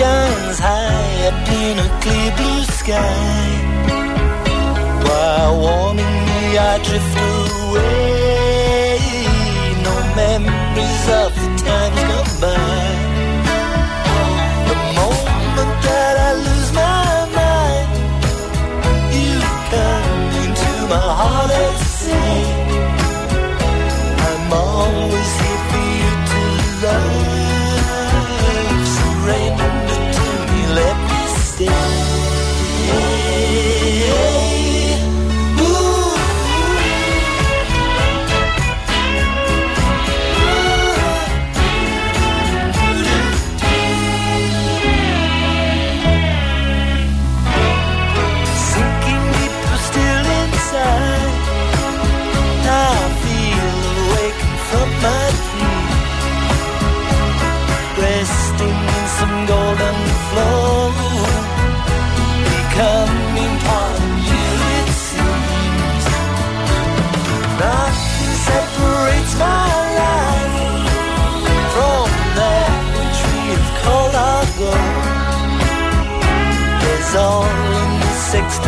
Shines high up in a clear blue sky. While warming me, I drift away. No memories of the times gone by. The moment that I lose my mind, you come into my heart and say. I'm always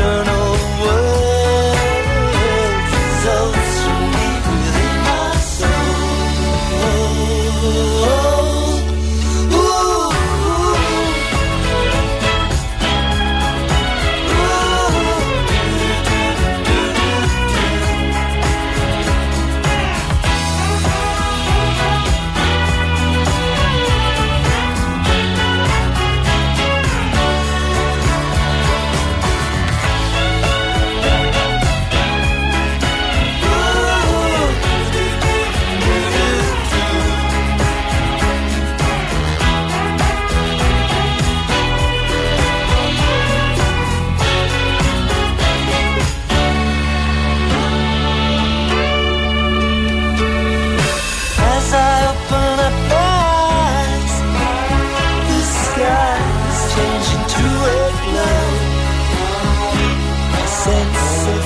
turn.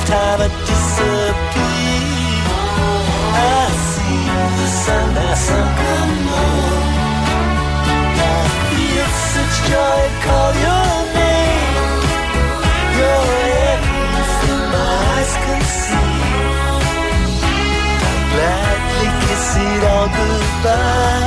Time had disappeared. I see the sun has sunken low. I feel such joy, call your name. You're everything my eyes can see. Gladly kiss it all goodbye.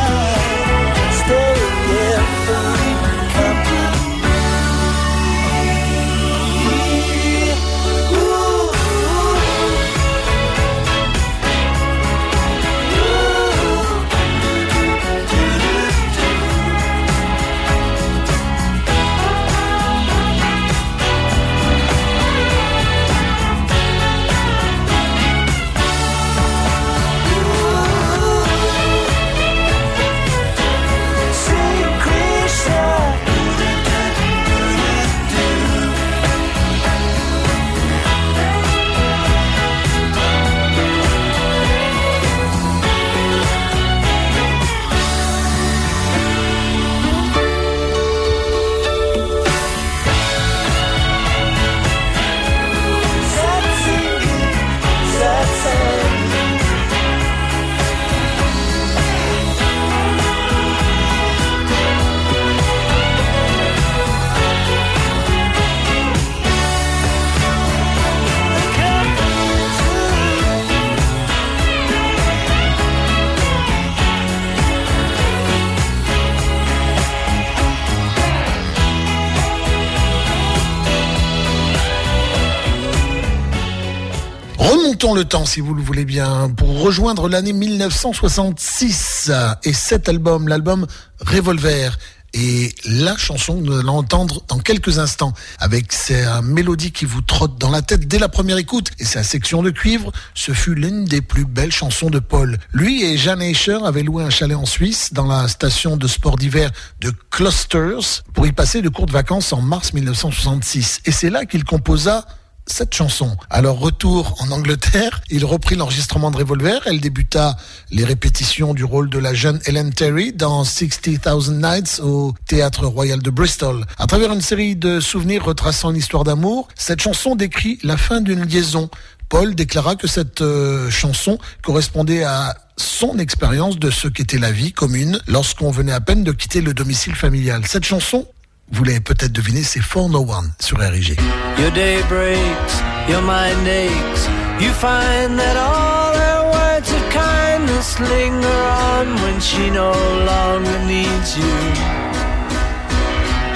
Remontons le temps, si vous le voulez bien, pour rejoindre l'année 1966 et cet album, l'album Revolver, Et la chanson, nous allons entendre dans quelques instants, avec sa mélodie qui vous trotte dans la tête dès la première écoute et sa section de cuivre, ce fut l'une des plus belles chansons de Paul. Lui et Jeanne Escher avaient loué un chalet en Suisse, dans la station de sport d'hiver de Clusters, pour y passer de courtes vacances en mars 1966. Et c'est là qu'il composa cette chanson. Alors retour en Angleterre, il reprit l'enregistrement de Revolver, elle débuta les répétitions du rôle de la jeune Ellen Terry dans 60,000 Nights au Théâtre Royal de Bristol. À travers une série de souvenirs retraçant une histoire d'amour, cette chanson décrit la fin d'une liaison. Paul déclara que cette euh, chanson correspondait à son expérience de ce qu'était la vie commune lorsqu'on venait à peine de quitter le domicile familial. Cette chanson vous l'avez peut-être deviné, c'est For No One sur RIG. Your day breaks, your mind aches. You find that all her words of kindness linger on when she no longer needs you.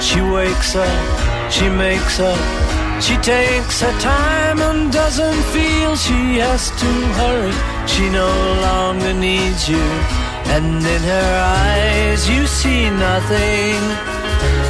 She wakes up, she makes up, she takes her time and doesn't feel she has to hurry. She no longer needs you, and in her eyes you see nothing.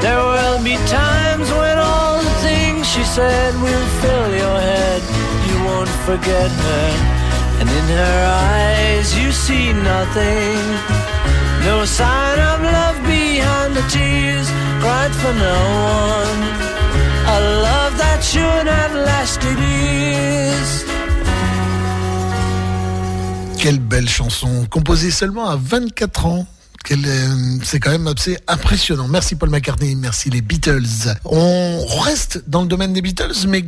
There will be times when all the things she said will fill your head. You won't forget her, and in her eyes you see nothing. No sign of love behind the tears cried for no one. A love that should have lasted years. Quelle belle chanson, composée seulement à 24 ans. Euh, C'est quand même assez impressionnant. Merci Paul McCartney, merci les Beatles. On reste dans le domaine des Beatles, mais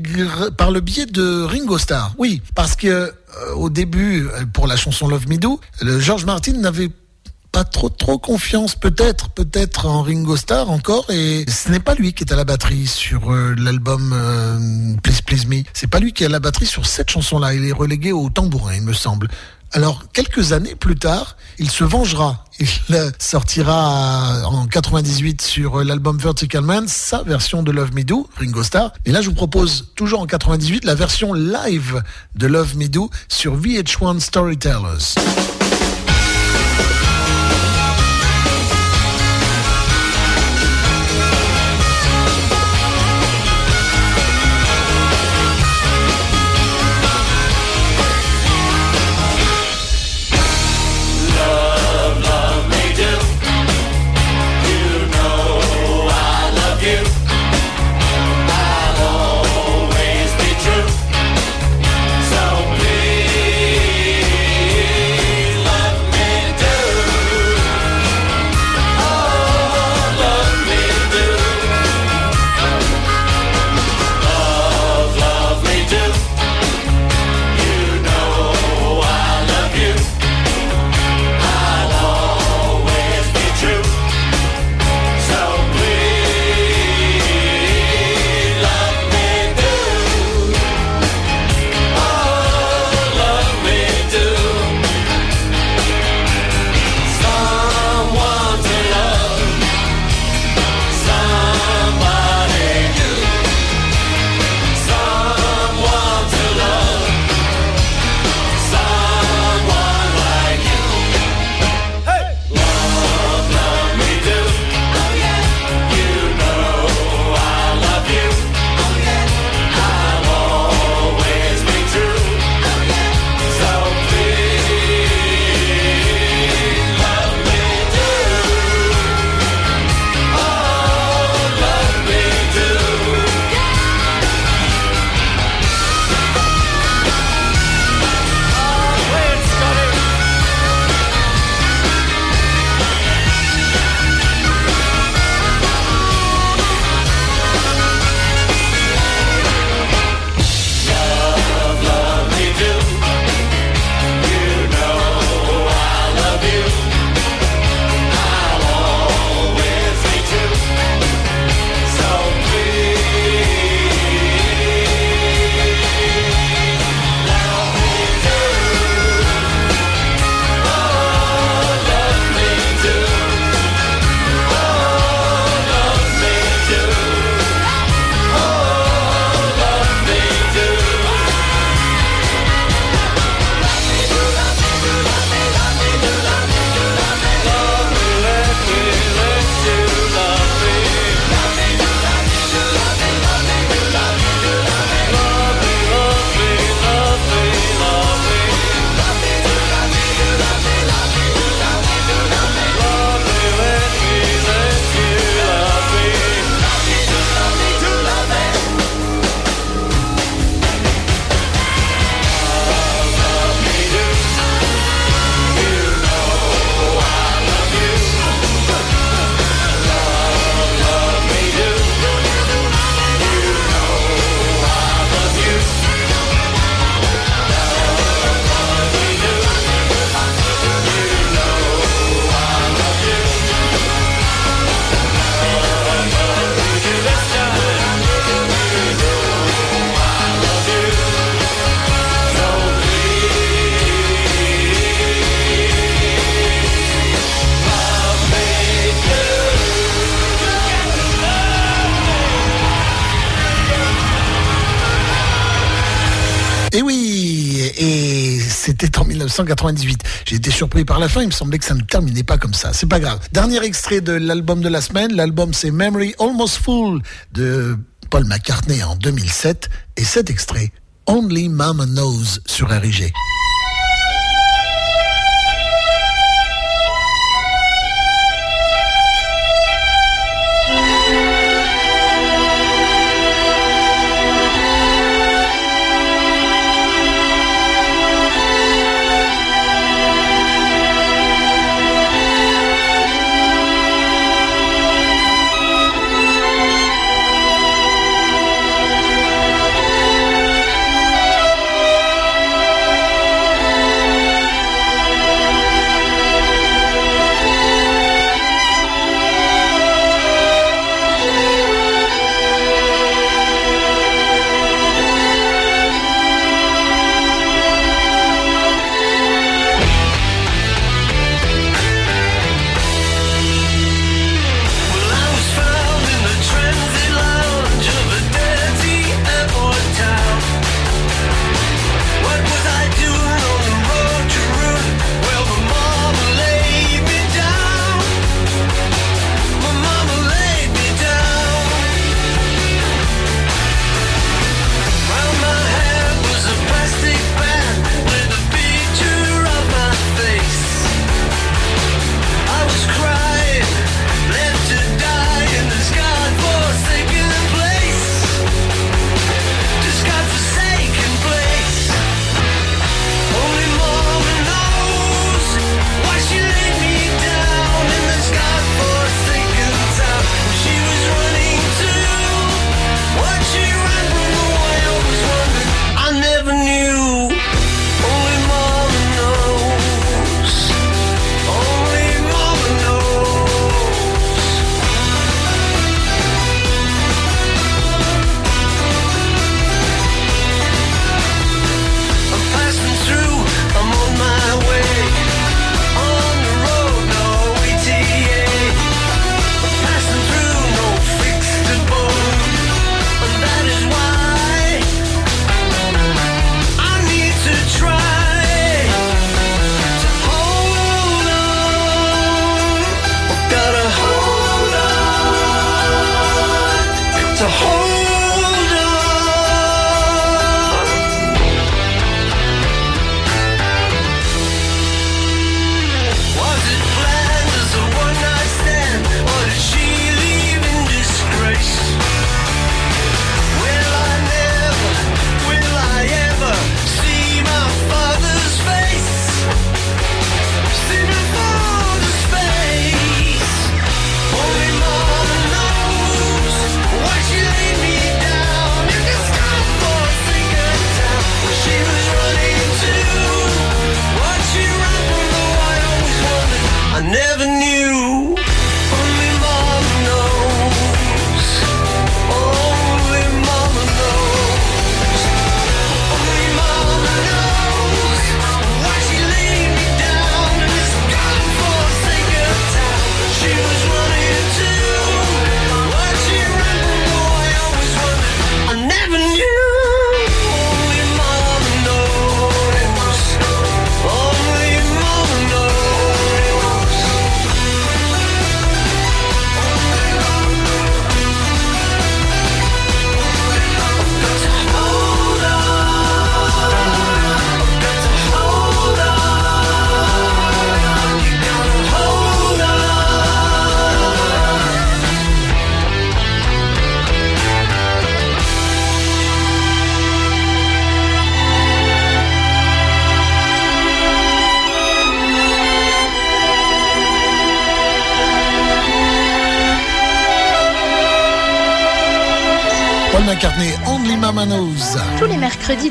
par le biais de Ringo Starr. Oui, parce que euh, au début, euh, pour la chanson Love Me Do, George Martin n'avait pas trop trop confiance peut-être peut-être en Ringo Starr encore et ce n'est pas lui qui est à la batterie sur l'album Please Please Me c'est pas lui qui est à la batterie sur cette chanson là il est relégué au tambourin il me semble alors quelques années plus tard il se vengera. Il sortira en 98 sur l'album Vertical Man sa version de Love Me Do Ringo Starr. Et là je vous propose toujours en 98 la version live de Love Me Do sur VH1 Storytellers 1998. J'ai été surpris par la fin, il me semblait que ça ne terminait pas comme ça. C'est pas grave. Dernier extrait de l'album de la semaine, l'album c'est Memory Almost Full de Paul McCartney en 2007 et cet extrait Only Mama Knows sur RIG.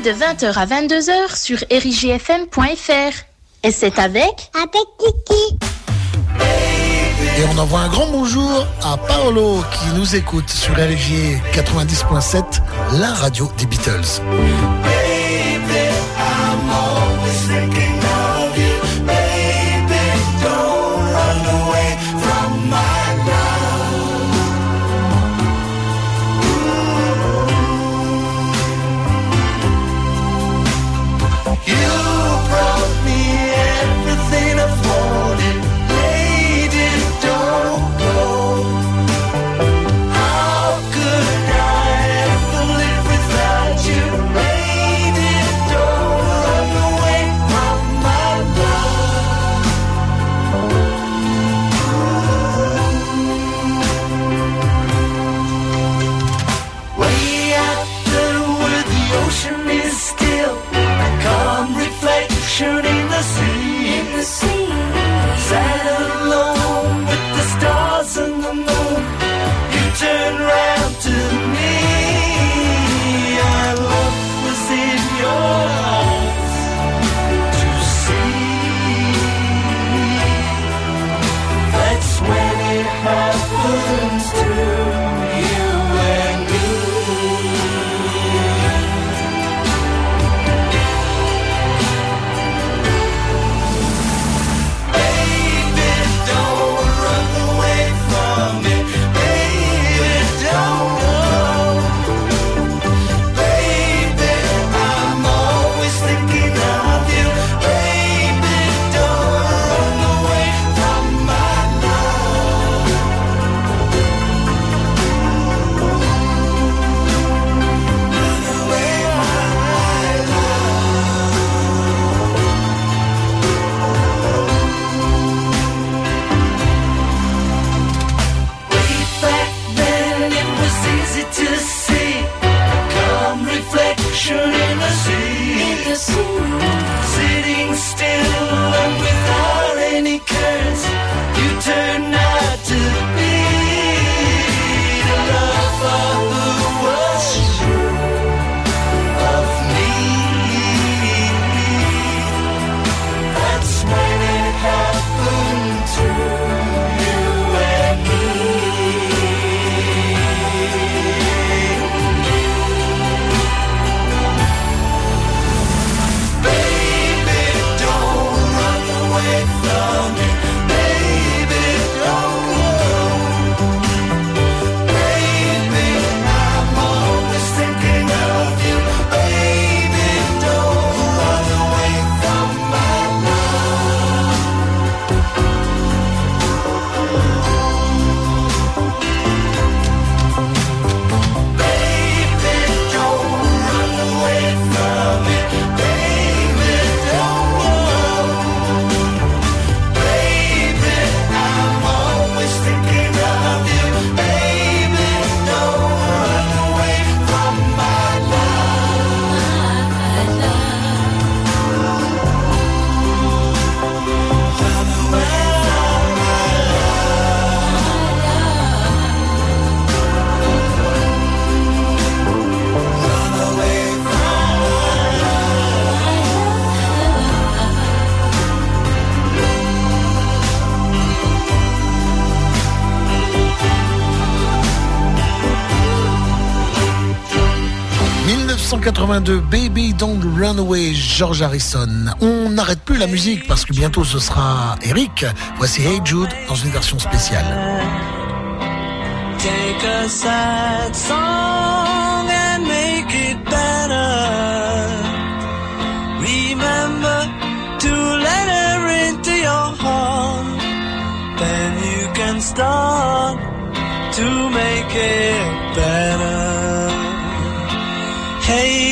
De 20h à 22h sur erigfm.fr. Et c'est avec Avec Kiki. Et on envoie un grand bonjour à Paolo qui nous écoute sur RG 90.7, la radio des Beatles. 82, Baby Don't Run Away, George Harrison. On n'arrête plus la musique parce que bientôt ce sera Eric. Voici Hey Jude dans une version spéciale. Take a sad song and make it better. Remember to let her into your heart. Then you can start to make it better. Hey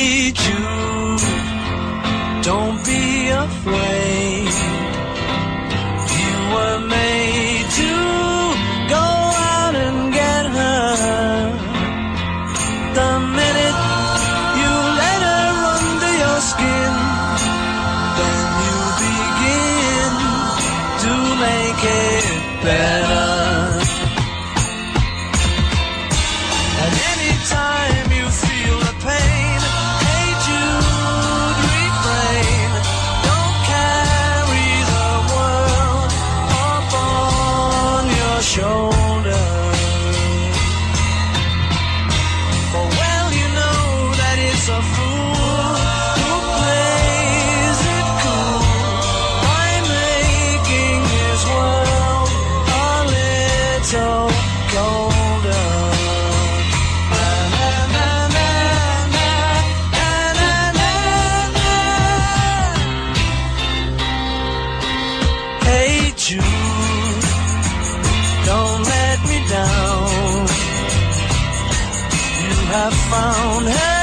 have found her.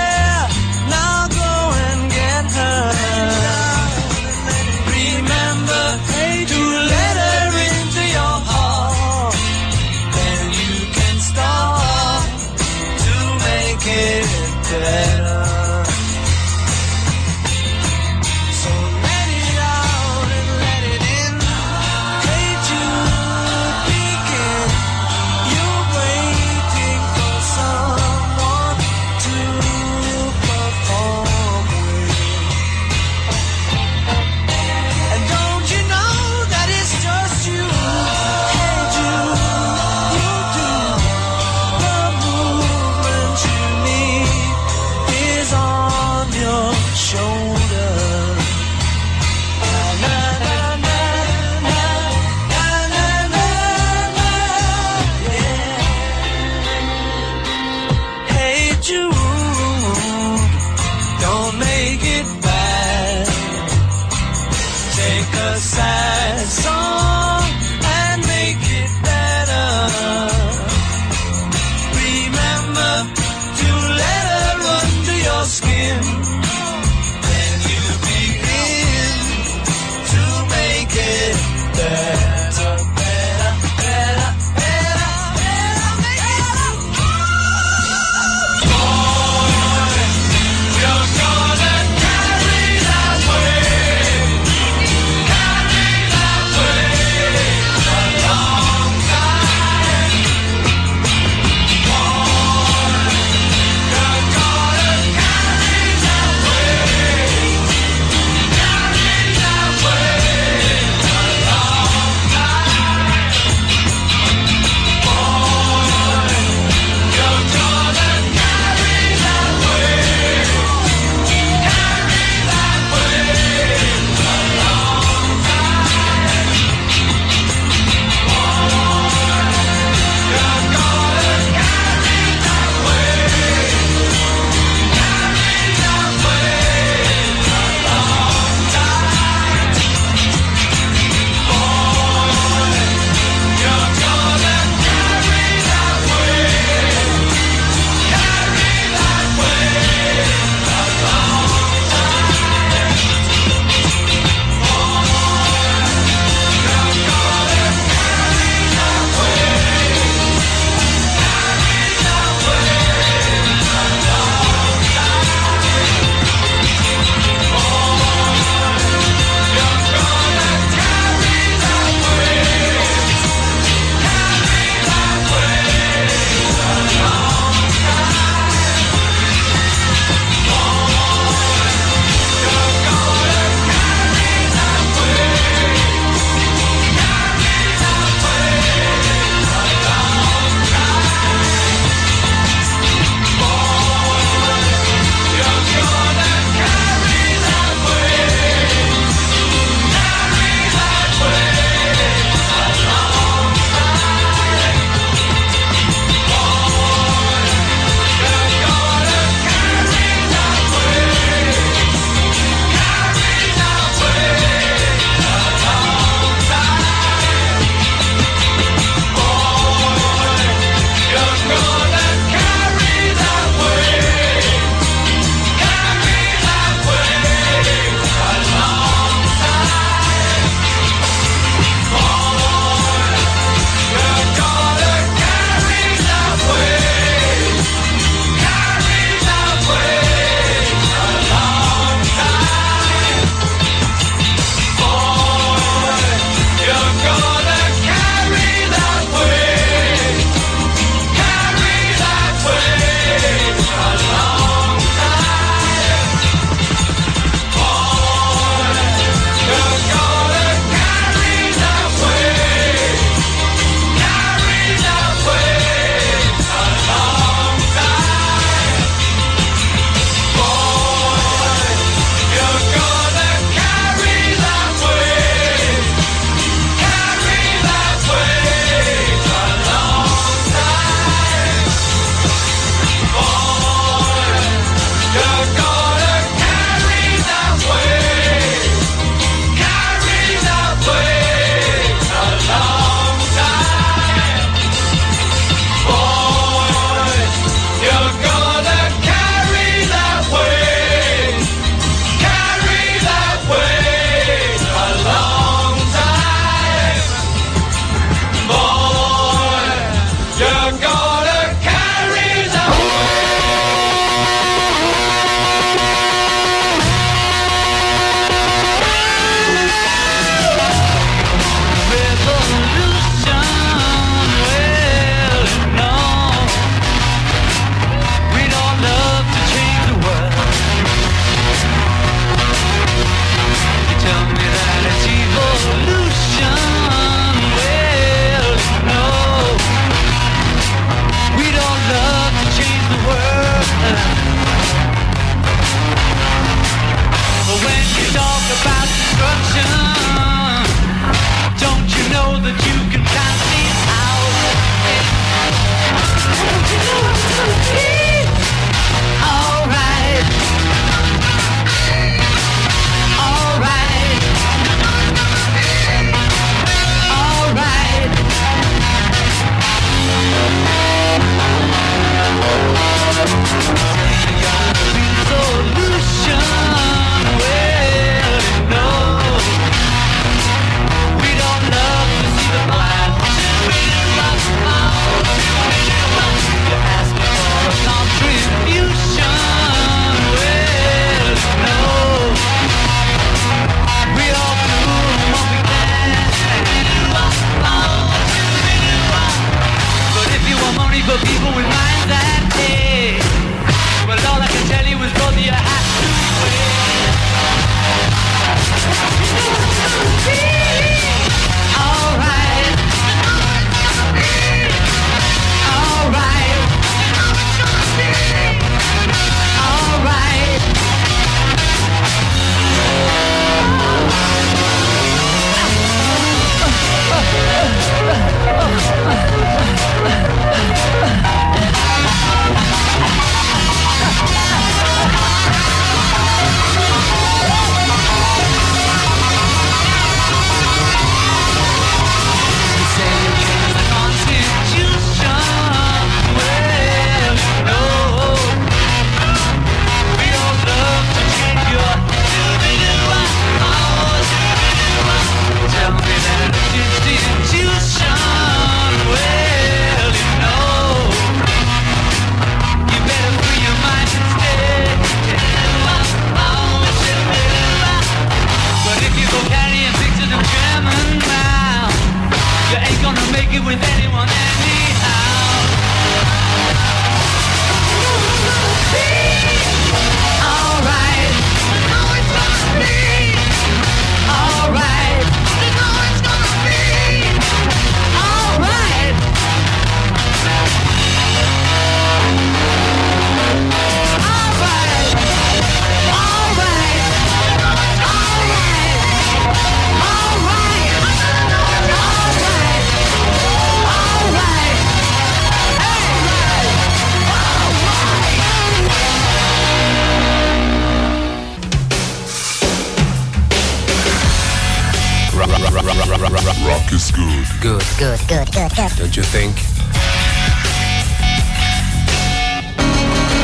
Don't you think?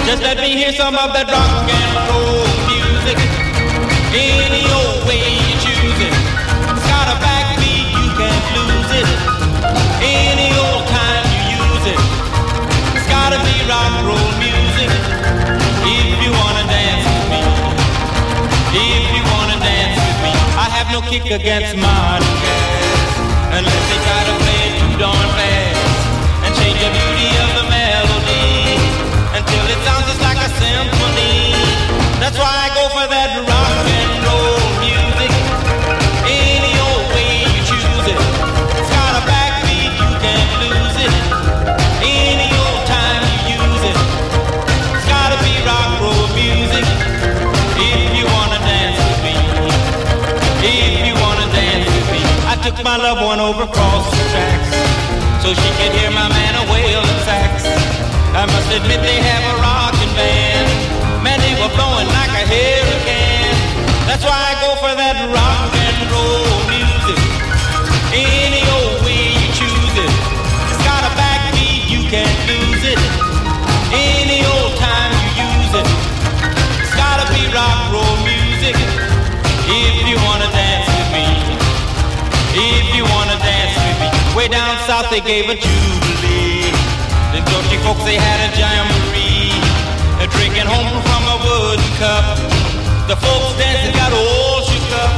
Just let me hear some of that rock and roll music. Any old way you choose it. It's got a backbeat, you can't lose it. Any old time you use it. It's gotta be rock and roll music. If you wanna dance with me. If you wanna dance with me. I have no kick against modern jazz. Unless they try to symphony. That's why I go for that rock and roll music. Any old way you choose it. It's got a backbeat, you can't lose it. Any old time you use it. It's gotta be rock and roll music. If you wanna dance with me. If you wanna dance with me. I took my loved one over across the tracks. So she could hear my man a wailing sax. I must admit they have a rockin' That's why I go for that rock and roll music. Any old way you choose it. It's got a backbeat, you can't lose it. Any old time you use it. It's gotta be rock and roll music. If you wanna dance with me. If you wanna dance with me. Way down south they gave a jubilee. The dirty folks, they had a jamboree. Drinking home from a wooden cup. The folks dancing got all shook up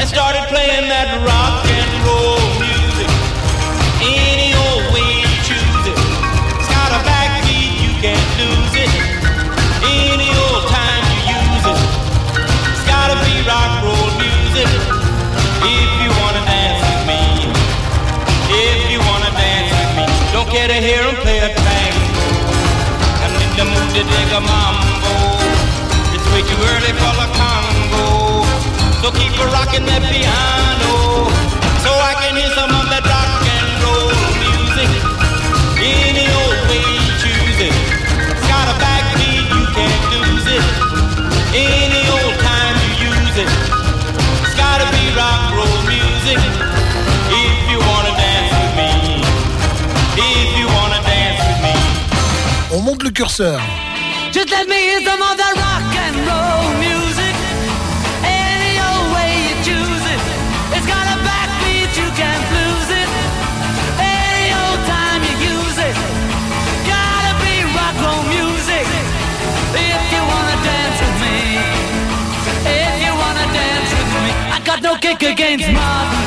and started playing that rock and roll music. Any old way you choose it. It's got a backbeat, you can't lose it. Any old time you use it. It's gotta be rock and roll music. If you wanna dance with me. If you wanna dance with me. Don't care to hear play a tango. I'm in the mood to dig a mambo. Too early for the Congo. So keep a rocking that piano. So I can hear some of that rock and roll music. Any old way you choose it. It's got a backbeat, you can't lose it. Any old time you use it. It's gotta be rock roll music. If you wanna dance with me. If you wanna dance with me. On monte le curseur. Just let me hear some of that rock and roll music. Any old way you choose it. It's got a backbeat, you can't lose it. Any old time you use it. Gotta be rock roll music. If you wanna dance with me. If you wanna dance with me. I got no kick against modern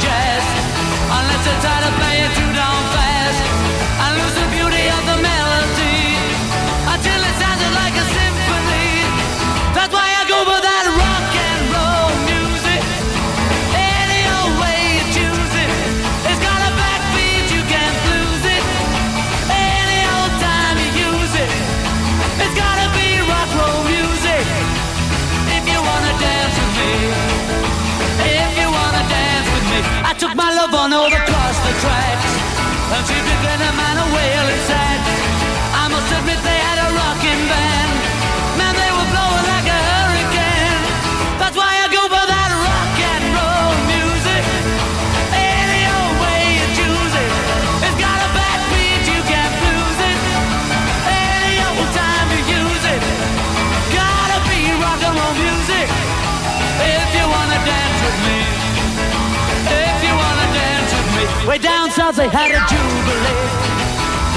South they had a jubilee.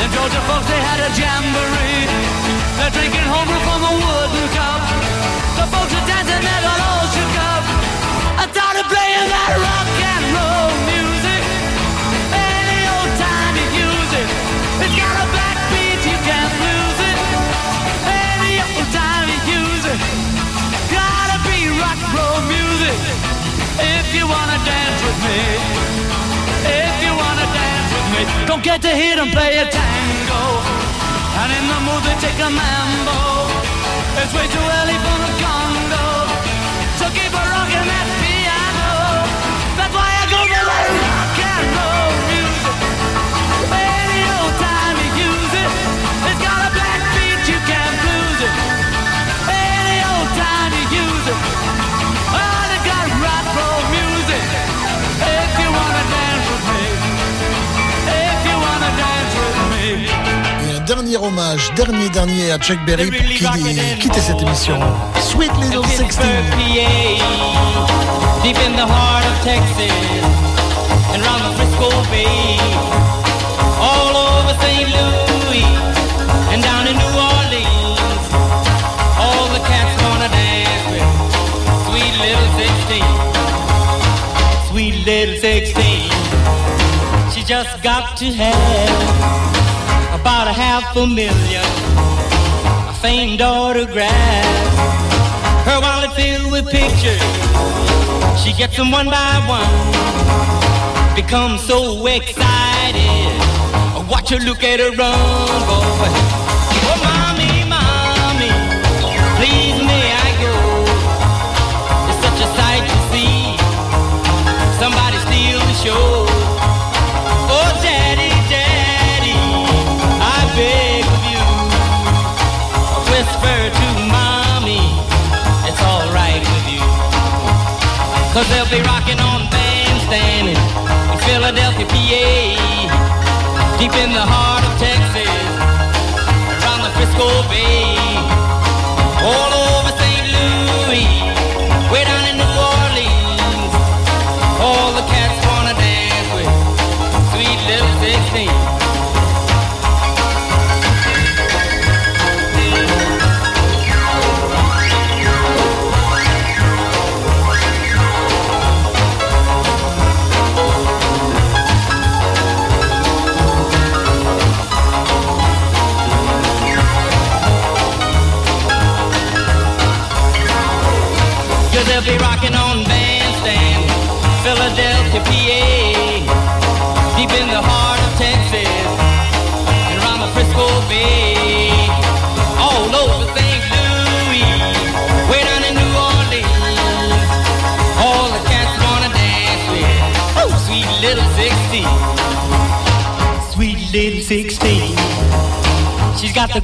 The Georgia folks they had a jamboree. They're drinking homebrew from a wooden cup. The folks are dancing, got all shook up. I started playing that rock and roll music. Any old time you use it. It's got a backbeat, you can't lose it. Any old time you use it. Gotta be rock and roll music. If you wanna dance with me. Don't get to hear them play a tango. And in the mood they take a mambo. It's way too early for the Congo. So keep a rocking that dernier hommage, dernier dernier à Chuck Berry pour ait quitté cette émission. Sweet Little Sixteen. deep in the heart of Texas and round the Frisco Bay, all over St. Louis and down in New Orleans. All the cats gonna dance with sweet little 16. Sweet little 16. Just got to have about a half a million famed autographs. Her wallet filled with pictures. She gets them one by one. Becomes so excited. I watch her look at her run, boy. Oh, mommy, Cause they'll be rocking on bandstand in Philadelphia, PA. Deep in the heart of Texas, around the Frisco Bay.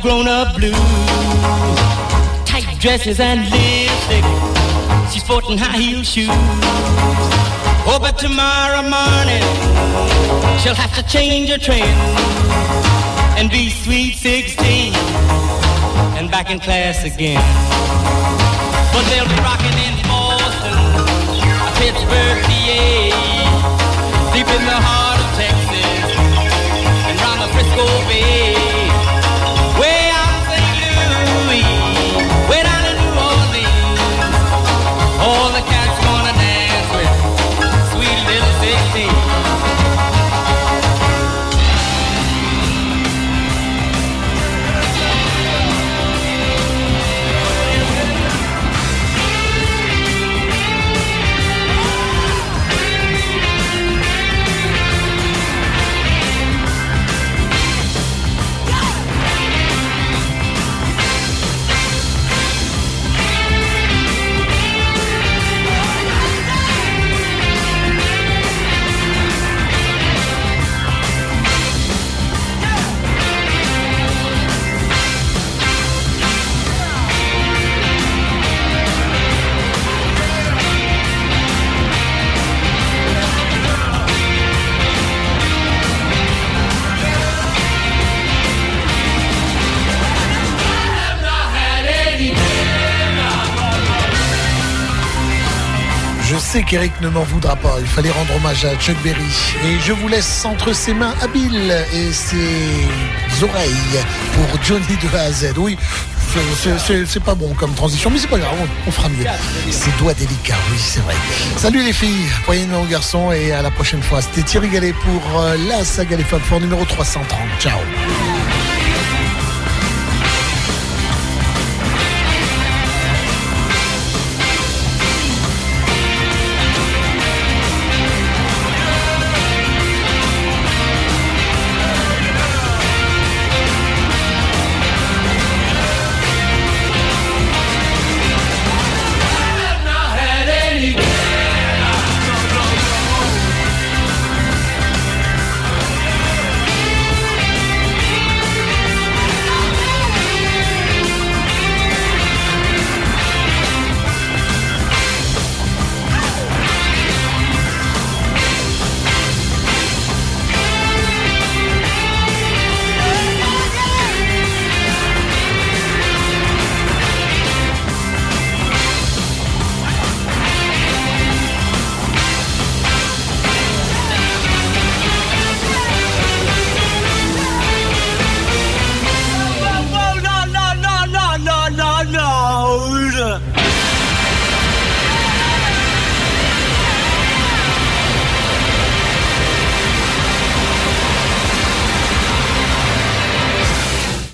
Grown-up blues, tight dresses and lipstick. She's sporting high heel shoes. Oh, but tomorrow morning she'll have to change her trend and be sweet 16 and back in class again. But they'll be rocking in Boston, Pittsburgh, PA, deep in the heart sais ne m'en voudra pas. Il fallait rendre hommage à Chuck Berry. Et je vous laisse entre ses mains habiles et ses oreilles pour Johnny de A à Z. Oui, c'est- pas bon comme transition, mais c'est pas grave, on, fera mieux. Ses doigts délicats, oui, c'est vrai. Salut les filles, voyez nos garçons et à la prochaine fois. C'était Thierry Gallet pour euh, la saga Les Femmes Forts numéro 330. Ciao.